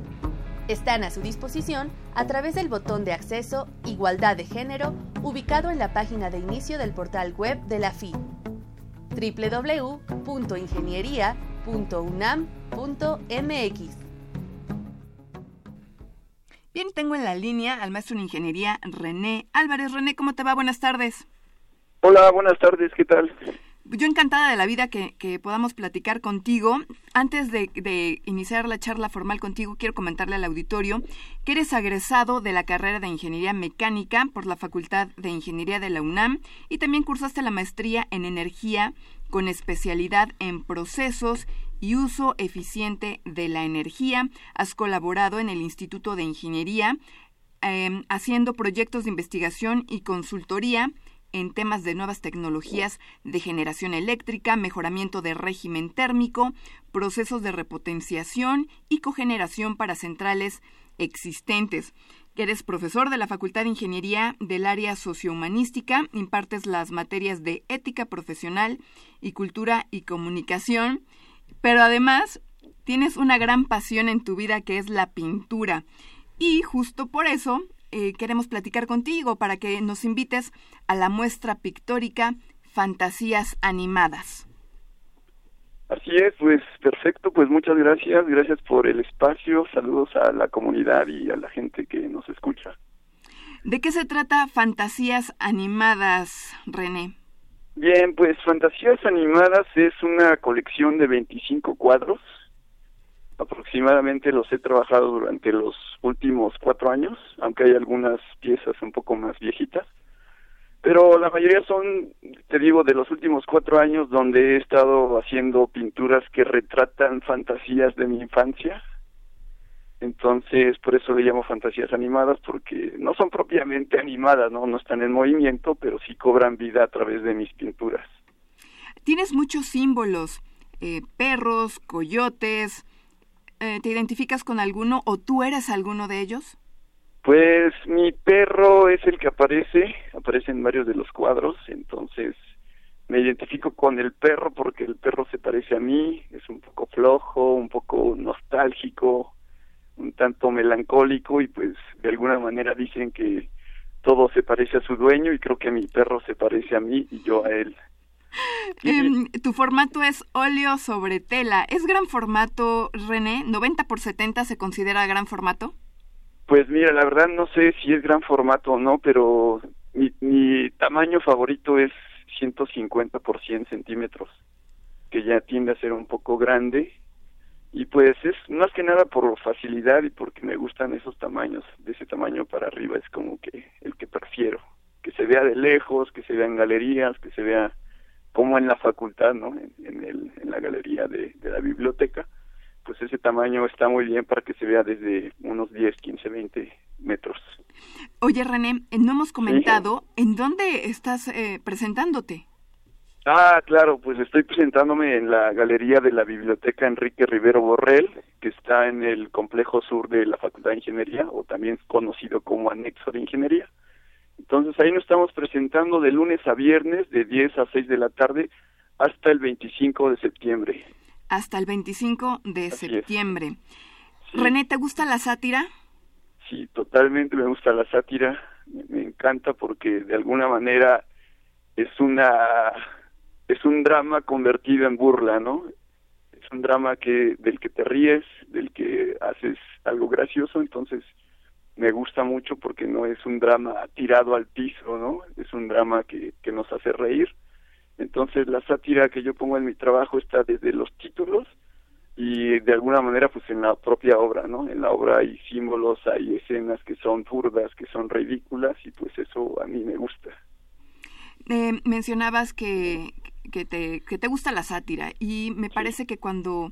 E: están a su disposición a través del botón de acceso Igualdad de Género ubicado en la página de inicio del portal web de la FI www.ingeniería.unam.mx.
C: Bien, tengo en la línea al maestro en ingeniería René Álvarez. René, ¿cómo te va? Buenas tardes.
J: Hola, buenas tardes, ¿qué tal?
C: Yo encantada de la vida que, podamos platicar contigo. Antes de, de, iniciar la charla formal contigo, quiero comentarle al auditorio que eres agresado de la carrera de Ingeniería Mecánica por la Facultad de Ingeniería de la UNAM y también cursaste la maestría en Energía con especialidad en procesos y uso eficiente de la energía. Has colaborado en el Instituto de Ingeniería eh, haciendo proyectos de investigación y consultoría en temas de nuevas tecnologías de generación eléctrica, mejoramiento de régimen térmico, procesos de repotenciación y cogeneración para centrales existentes. Eres profesor de la Facultad de Ingeniería del área sociohumanística, impartes las materias de ética profesional y cultura y comunicación, pero además tienes una gran pasión en tu vida que es la pintura. Y justo por eso eh, queremos platicar contigo para que nos invites a la muestra pictórica Fantasías Animadas.
J: Así es, pues perfecto, pues muchas gracias, gracias por el espacio, saludos a la comunidad y a la gente que nos escucha.
C: ¿De qué se trata Fantasías Animadas, René?
J: Bien, pues Fantasías Animadas es una colección de 25 cuadros. Aproximadamente los he trabajado durante los últimos cuatro años, aunque hay algunas piezas un poco más viejitas pero la mayoría son, te digo, de los últimos cuatro años donde he estado haciendo pinturas que retratan fantasías de mi infancia. Entonces, por eso le llamo fantasías animadas, porque no son propiamente animadas, ¿no? No están en movimiento, pero sí cobran vida a través de mis pinturas.
C: Tienes muchos símbolos, eh, perros, coyotes. Eh, ¿Te identificas con alguno o tú eres alguno de ellos?
J: Pues mi perro es el que aparece, aparece en varios de los cuadros, entonces me identifico con el perro porque el perro se parece a mí, es un poco flojo, un poco nostálgico, un tanto melancólico y pues de alguna manera dicen que todo se parece a su dueño y creo que mi perro se parece a mí y yo a él. [laughs]
C: Em, tu formato es óleo sobre tela. ¿Es gran formato, René? ¿90 por 70 se considera gran formato?
J: Pues mira, la verdad no sé si es gran formato o no, pero mi, mi tamaño favorito es 150 por 100 centímetros, que ya tiende a ser un poco grande. Y pues es más que nada por facilidad y porque me gustan esos tamaños, de ese tamaño para arriba es como que el que prefiero, que se vea de lejos, que se vea en galerías, que se vea como en la facultad, ¿no? En, el, en la galería de la biblioteca pues ese tamaño está muy bien para que se vea desde unos 10, 15, 20 metros.
C: Oye, René, eh, no hemos comentado en dónde estás eh, presentándote.
J: Ah, claro, pues estoy presentándome en la galería de la Biblioteca Enrique Rivero Borrell, que está en el complejo sur de la Facultad de Ingeniería, o también conocido como anexo de Ingeniería. Entonces ahí nos estamos presentando de lunes a viernes, de 10 a 6 de la tarde, hasta el 25 de septiembre
C: hasta el 25 de septiembre. René, ¿te gusta la sátira?
J: Sí, totalmente me gusta la sátira. Me encanta porque de alguna manera es una es un drama convertido en burla, ¿no? Es un drama que del que te ríes, del que haces algo gracioso, entonces me gusta mucho porque no es un drama tirado al piso, ¿no? Es un drama que, que nos hace reír entonces la sátira que yo pongo en mi trabajo está desde los títulos y de alguna manera pues en la propia obra, ¿no? En la obra hay símbolos, hay escenas que son burdas, que son ridículas y pues eso a mí me gusta.
C: Eh, mencionabas que, que, te, que te gusta la sátira y me parece que cuando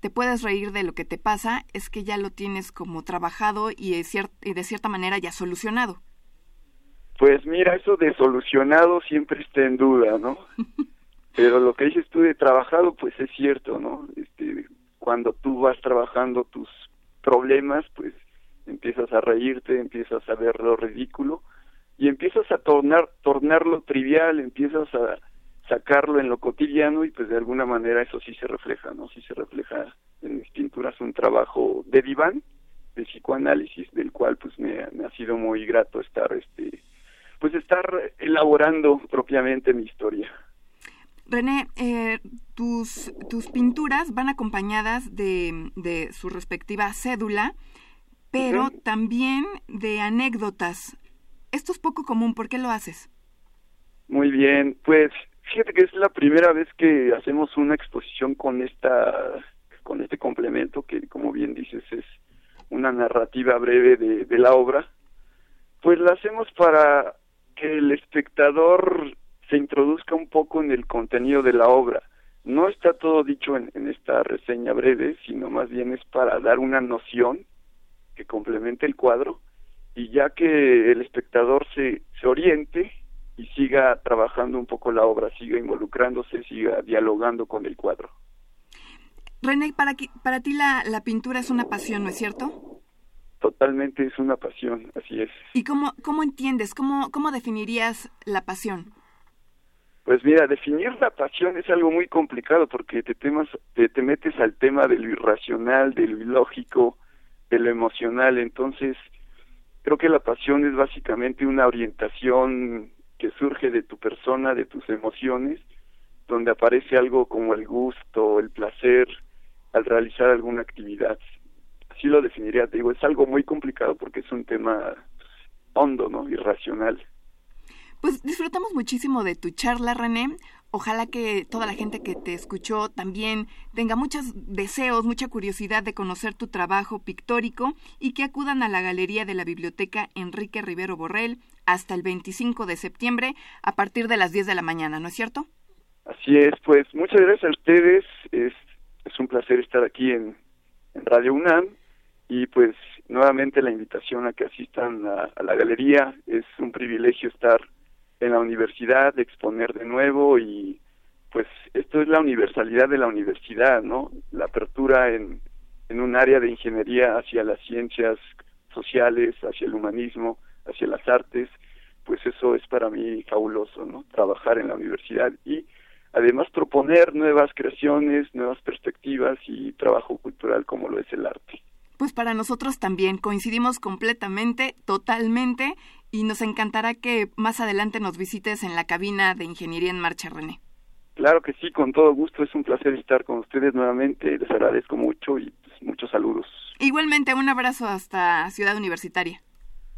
C: te puedes reír de lo que te pasa es que ya lo tienes como trabajado y, y de cierta manera ya solucionado.
J: Pues mira, eso de solucionado siempre está en duda, ¿no? [laughs] Pero lo que dices tú de trabajado, pues es cierto, ¿no? Este, cuando tú vas trabajando tus problemas, pues empiezas a reírte, empiezas a ver lo ridículo y empiezas a tornar, tornarlo trivial, empiezas a sacarlo en lo cotidiano y pues de alguna manera eso sí se refleja, ¿no? Sí se refleja en mis pinturas un trabajo de diván, de psicoanálisis, del cual pues me, me ha sido muy grato estar este pues estar elaborando propiamente mi historia.
C: René, eh, tus, tus pinturas van acompañadas de, de su respectiva cédula, pero también de anécdotas. Esto es poco común, ¿por qué lo haces?
J: Muy bien, pues fíjate que es la primera vez que hacemos una exposición con esta con este complemento que como bien dices es una narrativa breve de, de la obra pues la hacemos para que el espectador se introduzca un poco en el contenido de la obra. No está todo dicho en, esta reseña breve, sino más bien es para dar una noción que complemente el cuadro y ya que el espectador se, se oriente y siga trabajando un poco la obra, siga involucrándose, siga dialogando con el cuadro.
C: René, para, para ti la, la pintura es una pasión, ¿no es cierto?
J: totalmente es una pasión, así es.
C: ¿Y cómo, cómo entiendes, cómo, cómo definirías la pasión?
J: Pues mira, definir la pasión es algo muy complicado porque te, temas, te, te metes al tema de lo irracional, de lo ilógico, de lo emocional. Entonces, creo que la pasión es básicamente una orientación que surge de tu persona, de tus emociones, donde aparece algo como el gusto, el placer al realizar alguna actividad. Así lo definiría, te digo, es algo muy complicado porque es un tema hondo, ¿no? Irracional.
C: Pues disfrutamos muchísimo de tu charla, René. Ojalá que toda la gente que te escuchó también tenga muchos deseos, mucha curiosidad de conocer tu trabajo pictórico y que acudan a la Galería de la Biblioteca Enrique Rivero Borrell hasta el 25 de septiembre a partir de las 10 de la mañana, ¿no es cierto?
J: Así es, pues muchas gracias a ustedes. Es, es un placer estar aquí en, Radio UNAM y pues nuevamente la invitación a que asistan a la galería. Es un privilegio estar en la universidad, exponer de nuevo y pues esto es la universalidad de la universidad, ¿no? La apertura en, en un área de ingeniería hacia las ciencias sociales, hacia el humanismo, hacia las artes, pues eso es para mí fabuloso, ¿no? Trabajar en la universidad y además proponer nuevas creaciones, nuevas perspectivas y trabajo cultural como lo es el arte.
C: Pues para nosotros también coincidimos completamente, totalmente, y nos encantará que más adelante nos visites en la cabina de Ingeniería en Marcha, René.
J: Claro que sí, con todo gusto, es un placer estar con ustedes nuevamente, les agradezco mucho y pues, muchos saludos.
C: Igualmente, un abrazo hasta Ciudad Universitaria.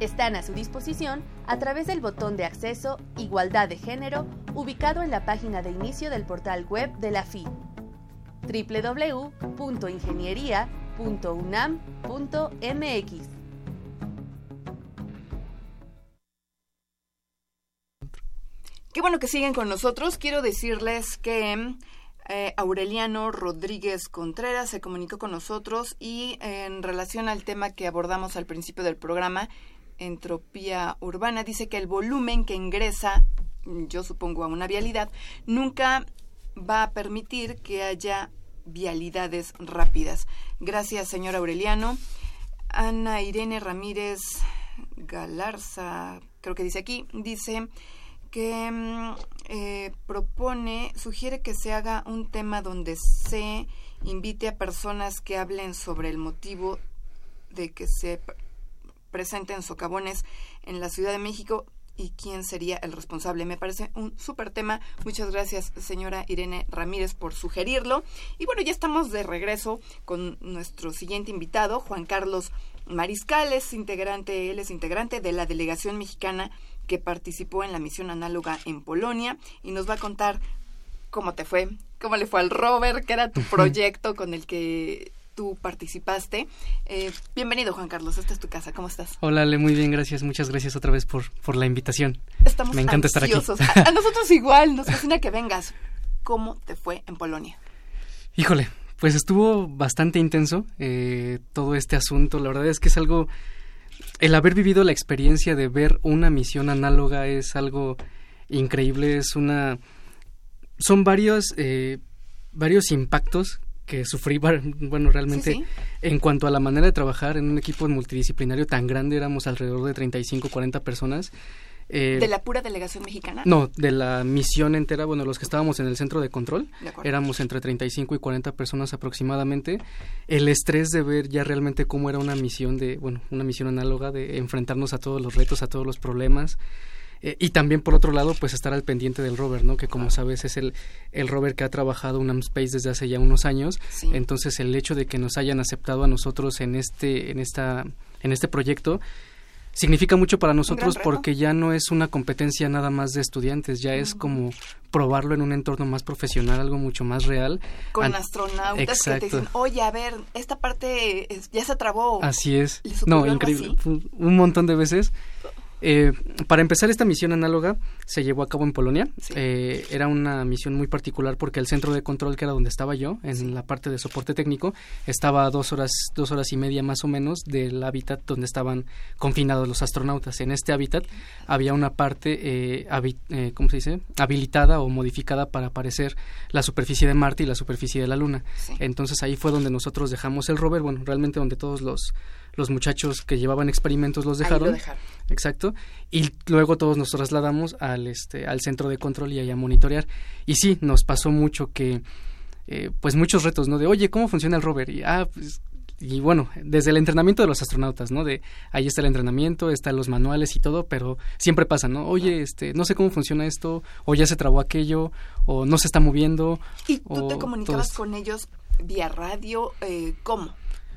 E: Están a su disposición a través del botón de acceso Igualdad de Género ubicado en la página de inicio del portal web de la FI www.ingeniería .unam.mx
C: Qué bueno que siguen con nosotros. Quiero decirles que eh, Aureliano Rodríguez Contreras se comunicó con nosotros y en relación al tema que abordamos al principio del programa, entropía urbana, dice que el volumen que ingresa, yo supongo a una vialidad, nunca va a permitir que haya vialidades rápidas. Gracias, señor Aureliano. Ana Irene Ramírez Galarza, creo que dice aquí, dice que mm, eh, propone, sugiere que se haga un tema donde se invite a personas que hablen sobre el motivo de que se presenten socavones en la Ciudad de México y quién sería el responsable. Me parece un súper tema. Muchas gracias, señora Irene Ramírez, por sugerirlo. Y bueno, ya estamos de regreso con nuestro siguiente invitado, Juan Carlos Mariscal. Es integrante, él es integrante de la delegación mexicana que participó en la misión análoga en Polonia y nos va a contar cómo te fue, cómo le fue al rover, qué era tu [laughs] proyecto con el que tú participaste. Eh, bienvenido, Juan Carlos. Esta es tu casa. ¿Cómo estás?
K: Hola, Ale. Muy bien, gracias. Muchas gracias otra vez por, por la invitación.
C: Estamos Me encanta estar aquí. A, nosotros igual. Nos fascina que vengas. ¿Cómo te fue en Polonia?
K: Híjole, pues estuvo bastante intenso eh, todo este asunto. La verdad es que es algo... El haber vivido la experiencia de ver una misión análoga es algo increíble. Es una... Son varios... Eh, varios impactos que sufrí, [laughs] bueno, realmente en cuanto a la manera de trabajar en un equipo multidisciplinario tan grande, éramos alrededor de 35, 40 personas.
C: Eh, ¿De la pura delegación mexicana?
K: No, de la misión entera, bueno, los que estábamos en el centro de control, éramos entre 35 y 40 personas aproximadamente. El estrés de ver ya realmente cómo era una misión de, bueno, una misión análoga de enfrentarnos a todos los retos, a todos los problemas. Eh, y también por otro lado, pues estar al pendiente del rover, ¿no? Que como sabes es el, el rover que ha trabajado un Space desde hace ya unos años. Entonces el hecho de que nos hayan aceptado a nosotros en este, en esta, en este proyecto, significa mucho para nosotros porque ya no es una competencia nada más de estudiantes, ya es como probarlo en un entorno más profesional, algo mucho más real.
C: Con astronautas que te dicen, oye, a ver, esta parte ya se trabó.
K: Así es. No, increíble. Un montón de veces. Eh, para empezar, esta misión análoga se llevó a cabo en Polonia. Eh, era una misión muy particular porque el centro de control, que era donde estaba yo, en la parte de soporte técnico, estaba a dos horas, dos horas y media más o menos del hábitat donde estaban confinados los astronautas. En este hábitat había una parte, eh, eh ¿cómo se dice?, habilitada o modificada para aparecer la superficie de Marte y la superficie de la Luna. Entonces ahí fue donde nosotros dejamos el rover, bueno, realmente donde todos los los muchachos que llevaban experimentos los dejaron. Exacto. Y luego todos nos trasladamos al, este, al centro de control y a monitorear. Y sí, nos pasó mucho que, eh, pues muchos retos, ¿no? De, oye, ¿cómo funciona el rover? Y, ah, pues, y bueno, desde el entrenamiento de los astronautas, ¿no? De ahí está el entrenamiento, están los manuales y todo, pero siempre pasa, ¿no? Oye, este, no sé cómo funciona esto, o ya se trabó aquello, o no se está moviendo.
C: ¿Y tú te comunicabas con ellos vía radio? Eh, ¿Cómo?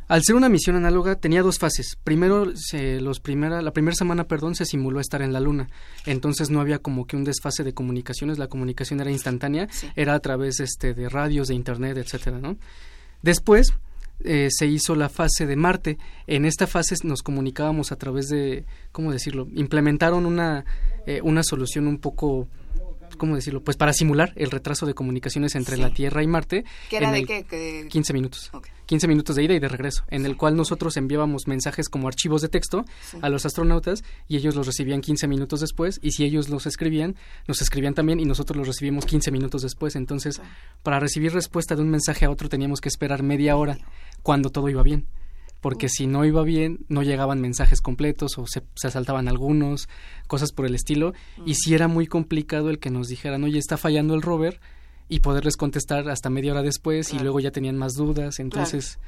K: Al ser una misión análoga tenía dos fases. Primero, se, los primera, la primera semana, perdón, se simuló estar en la Luna. Entonces no había como que un desfase de comunicaciones. La comunicación era instantánea, era a través este, de radios, de internet, etcétera, ¿no? Después eh, se hizo la fase de Marte. En esta fase nos comunicábamos a través de, ¿cómo decirlo? Implementaron una, eh, una solución un poco ¿cómo decirlo? Pues para simular el retraso de comunicaciones entre la Tierra y Marte.
C: ¿Qué era de qué?
K: 15 minutos. 15 minutos de ida y de regreso, en el cual nosotros enviábamos mensajes como archivos de texto a los astronautas y ellos los recibían 15 minutos después y si ellos los escribían, nos escribían también y nosotros los recibimos 15 minutos después. Entonces, para recibir respuesta de un mensaje a otro teníamos que esperar media hora cuando todo iba bien porque si no iba bien, no llegaban mensajes completos o se, se saltaban algunos, cosas por el estilo, y si era muy complicado el que nos dijeran, oye, está fallando el rover, y poderles contestar hasta media hora después, y luego ya tenían más dudas, entonces,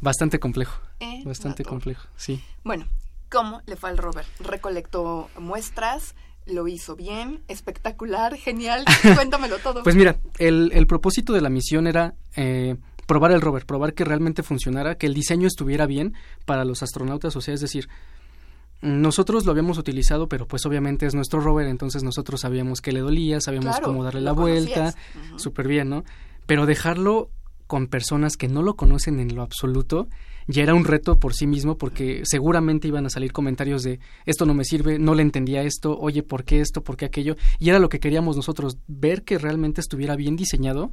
K: bastante complejo, eh, bastante complejo, sí.
C: Bueno, ¿cómo le fue al rover? Recolectó muestras, lo hizo bien, espectacular, genial, [laughs] cuéntamelo todo.
K: pues mira, el, el propósito de la misión era eh, probar el rover, probar que realmente funcionara, que el diseño estuviera bien para los astronautas, o sea, es decir, nosotros lo habíamos utilizado, pero pues obviamente es nuestro rover, entonces nosotros sabíamos que le dolía, sabíamos cómo darle la vuelta, súper bien, ¿no? Pero dejarlo con personas que no lo conocen en lo absoluto, ya era un reto por sí mismo porque seguramente iban a salir comentarios de esto no me sirve, no le entendía esto, oye, ¿por qué esto? ¿Por qué aquello? Y era lo que queríamos nosotros, ver que realmente estuviera bien diseñado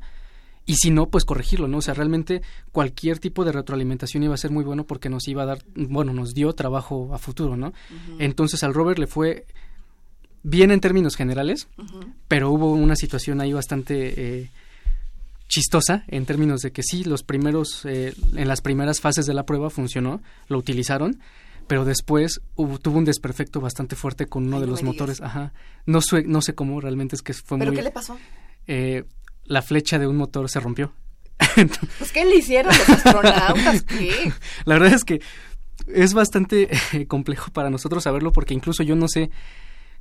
K: y si no, pues corregirlo, ¿no? O sea, realmente cualquier tipo de retroalimentación iba a ser muy bueno porque nos iba a dar, bueno, nos dio trabajo a futuro, ¿no? Entonces al Robert le fue bien en términos generales, pero hubo una situación ahí bastante eh, chistosa en términos de que sí, los primeros, eh, en las primeras fases de la prueba funcionó, lo utilizaron, pero después hubo, tuvo un desperfecto bastante fuerte con uno de los motores. Ajá. No sé, no sé cómo realmente es que fue
C: muy.
K: ¿Pero
C: qué le pasó?
K: Eh, la flecha de un motor se rompió. [laughs]
C: pues ¿qué le hicieron los astronautas? ¿Qué? [laughs]
K: La verdad es que es bastante eh, complejo para nosotros saberlo porque incluso yo no sé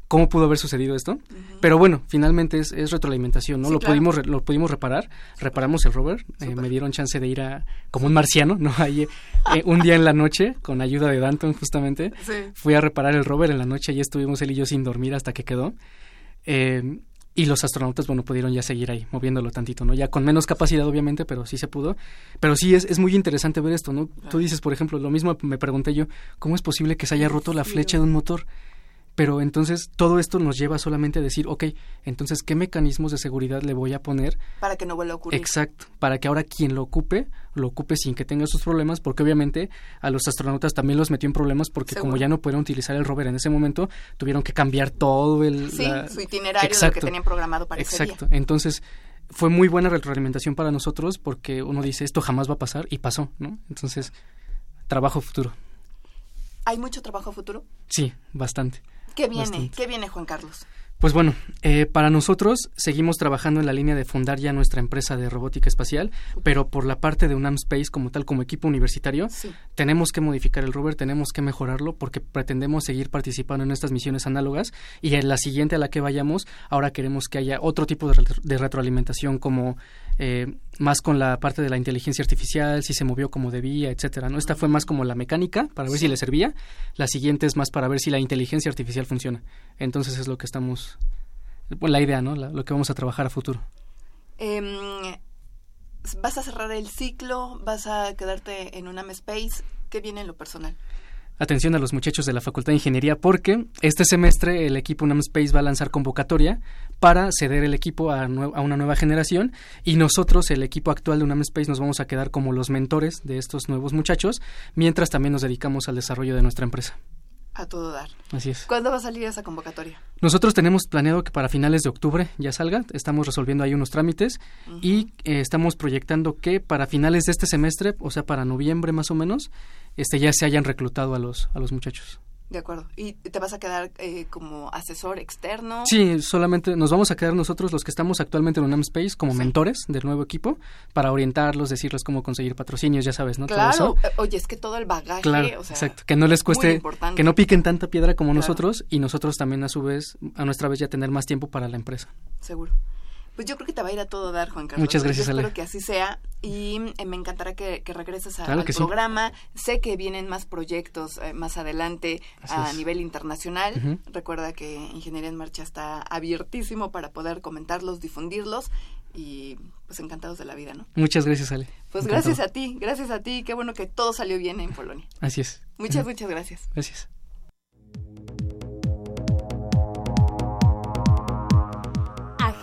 K: cómo pudo haber sucedido esto, pero bueno, finalmente es, retroalimentación, ¿no? lo pudimos lo pudimos reparar, reparamos el rover, eh, me dieron chance de ir a como un marciano, ¿no? Ahí eh, un día en la noche con ayuda de Danton justamente, fui a reparar el rover en la noche y estuvimos él y yo sin dormir hasta que quedó. Eh, y los astronautas, bueno, pudieron ya seguir ahí, moviéndolo tantito, ¿no? Ya con menos capacidad, obviamente, pero sí se pudo. Pero sí es, es muy interesante ver esto, ¿no? Tú dices, por ejemplo, lo mismo me pregunté yo, ¿cómo es posible que se haya roto la flecha de un motor? Pero entonces todo esto nos lleva solamente a decir, ok, entonces, ¿qué mecanismos de seguridad le voy a poner?
C: Para que no vuelva a ocurrir.
K: Exacto, para que ahora quien lo ocupe, lo ocupe sin que tenga sus problemas, porque obviamente a los astronautas también los metió en problemas porque como ya no pudieron utilizar el rover en ese momento, tuvieron que cambiar todo el...
C: Sí, su itinerario, lo que tenían programado para
K: Exacto, entonces fue muy buena retroalimentación para nosotros porque uno dice, esto jamás va a pasar y pasó, ¿no? Entonces, trabajo futuro.
C: ¿Hay mucho trabajo futuro?
K: Sí, bastante
C: ¿Qué viene? ¿Qué viene, Juan Carlos?
K: Pues bueno, eh, para nosotros seguimos trabajando en la línea de fundar ya nuestra empresa de robótica espacial, pero por la parte de UNAM Space como tal, como equipo universitario, tenemos que modificar el rover, tenemos que mejorarlo porque pretendemos seguir participando en estas misiones análogas y en la siguiente a la que vayamos, ahora queremos que haya otro tipo de, retroalimentación como eh, más con la parte de la inteligencia artificial, si se movió como debía, etcétera. ¿no? Esta fue más como la mecánica para ver si le servía. La siguiente es más para ver si la inteligencia artificial funciona. Entonces es lo que estamos, la idea, ¿no? lo que vamos a trabajar a futuro.
C: Em, ¿Vas a cerrar el ciclo? ¿Vas a quedarte en un Space? ¿Qué viene en lo personal?
K: atención a los muchachos de la Facultad de Ingeniería porque este semestre el equipo Space va a lanzar convocatoria para ceder el equipo a, a, una nueva generación y nosotros, el equipo actual de Space, nos vamos a quedar como los mentores de estos nuevos muchachos, mientras también nos dedicamos al desarrollo de nuestra empresa
C: a todo dar.
K: Así es.
C: ¿Cuándo va a salir esa convocatoria?
K: Nosotros tenemos planeado que para finales de octubre ya salga. Estamos resolviendo ahí unos trámites y eh, estamos proyectando que para finales de este semestre, o sea, para noviembre más o menos, este ya se hayan reclutado a los a los muchachos.
C: De acuerdo. ¿Y te vas a quedar eh, como asesor externo?
K: Sí, solamente nos vamos a quedar nosotros los que estamos actualmente en UNAM Space como mentores del nuevo equipo para orientarlos, decirles cómo conseguir patrocinios, ya sabes, ¿no?
C: Claro. Oye, es que todo el bagaje,
K: claro, exacto. Que no les cueste, que no piquen tanta piedra como nosotros y nosotros también a su vez, a nuestra vez ya tener más tiempo para la empresa.
C: Seguro. Pues yo creo que te va a ir a todo dar, Juan Carlos.
K: Muchas gracias,
C: Espero que así sea y eh, me encantará que, regreses al programa. Sé que vienen más proyectos eh, más adelante a nivel internacional. Recuerda que Ingeniería en Marcha está abiertísimo para poder comentarlos, difundirlos y pues encantados de la vida, ¿no?
K: Muchas gracias, Ale.
C: Pues gracias a ti, gracias a ti. Qué bueno que todo salió bien en Polonia.
K: Así es.
C: Muchas, muchas gracias.
K: Gracias.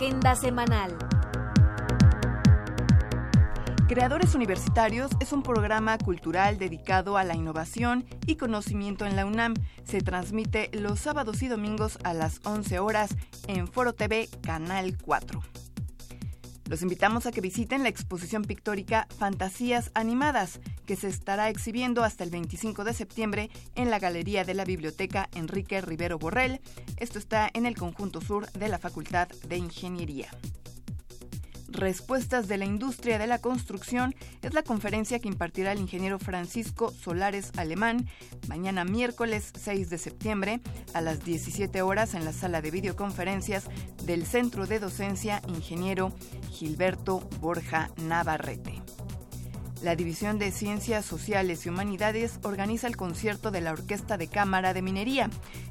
B: Agenda Semanal.
C: Creadores Universitarios es un programa cultural dedicado a la innovación y conocimiento en la UNAM. Se transmite los sábados y domingos a las 11 horas en Foro TV Canal 4. Los invitamos a que visiten la exposición pictórica Fantasías Animadas, que se estará exhibiendo hasta el 25 de septiembre en la Galería de la Biblioteca Enrique Rivero Borrell. Esto está en el conjunto sur de la Facultad de Ingeniería. Respuestas de la industria de la construcción es la conferencia que impartirá el ingeniero Francisco Solares Alemán mañana miércoles 6 de septiembre a las 17 horas en la sala de videoconferencias del Centro de Docencia Ingeniero Gilberto Borja Navarrete. La División de Ciencias Sociales y Humanidades organiza el concierto de la Orquesta de Cámara de Minería,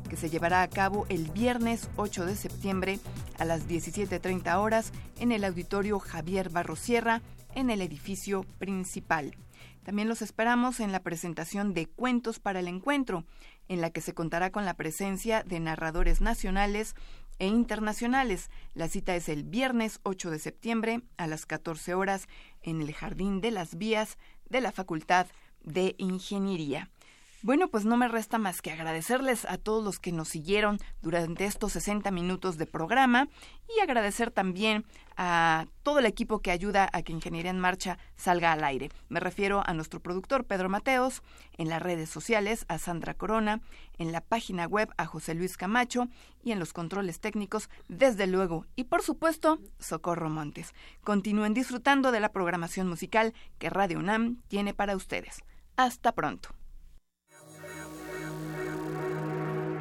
C: que se llevará a cabo el viernes 8 de septiembre a las 17.30 horas en el Auditorio Javier Barrosierra, en el edificio principal. También los esperamos en la presentación de Cuentos para el Encuentro, en la que se contará con la presencia de narradores nacionales e internacionales. La cita es el viernes 8 de septiembre a las 14 horas en el Jardín de las Vías de la Facultad de Ingeniería. Bueno, pues no me resta más que agradecerles a todos los que nos siguieron durante estos 60 minutos de programa y agradecer también a todo el equipo que ayuda a que Ingeniería en Marcha salga al aire. Me refiero a nuestro productor Pedro Mateos, en las redes sociales a Sandra Corona, en la página web a José Luis Camacho y en los controles técnicos, desde luego, y por supuesto, Socorro Montes. Continúen disfrutando de la programación musical que Radio UNAM tiene para ustedes. Hasta pronto.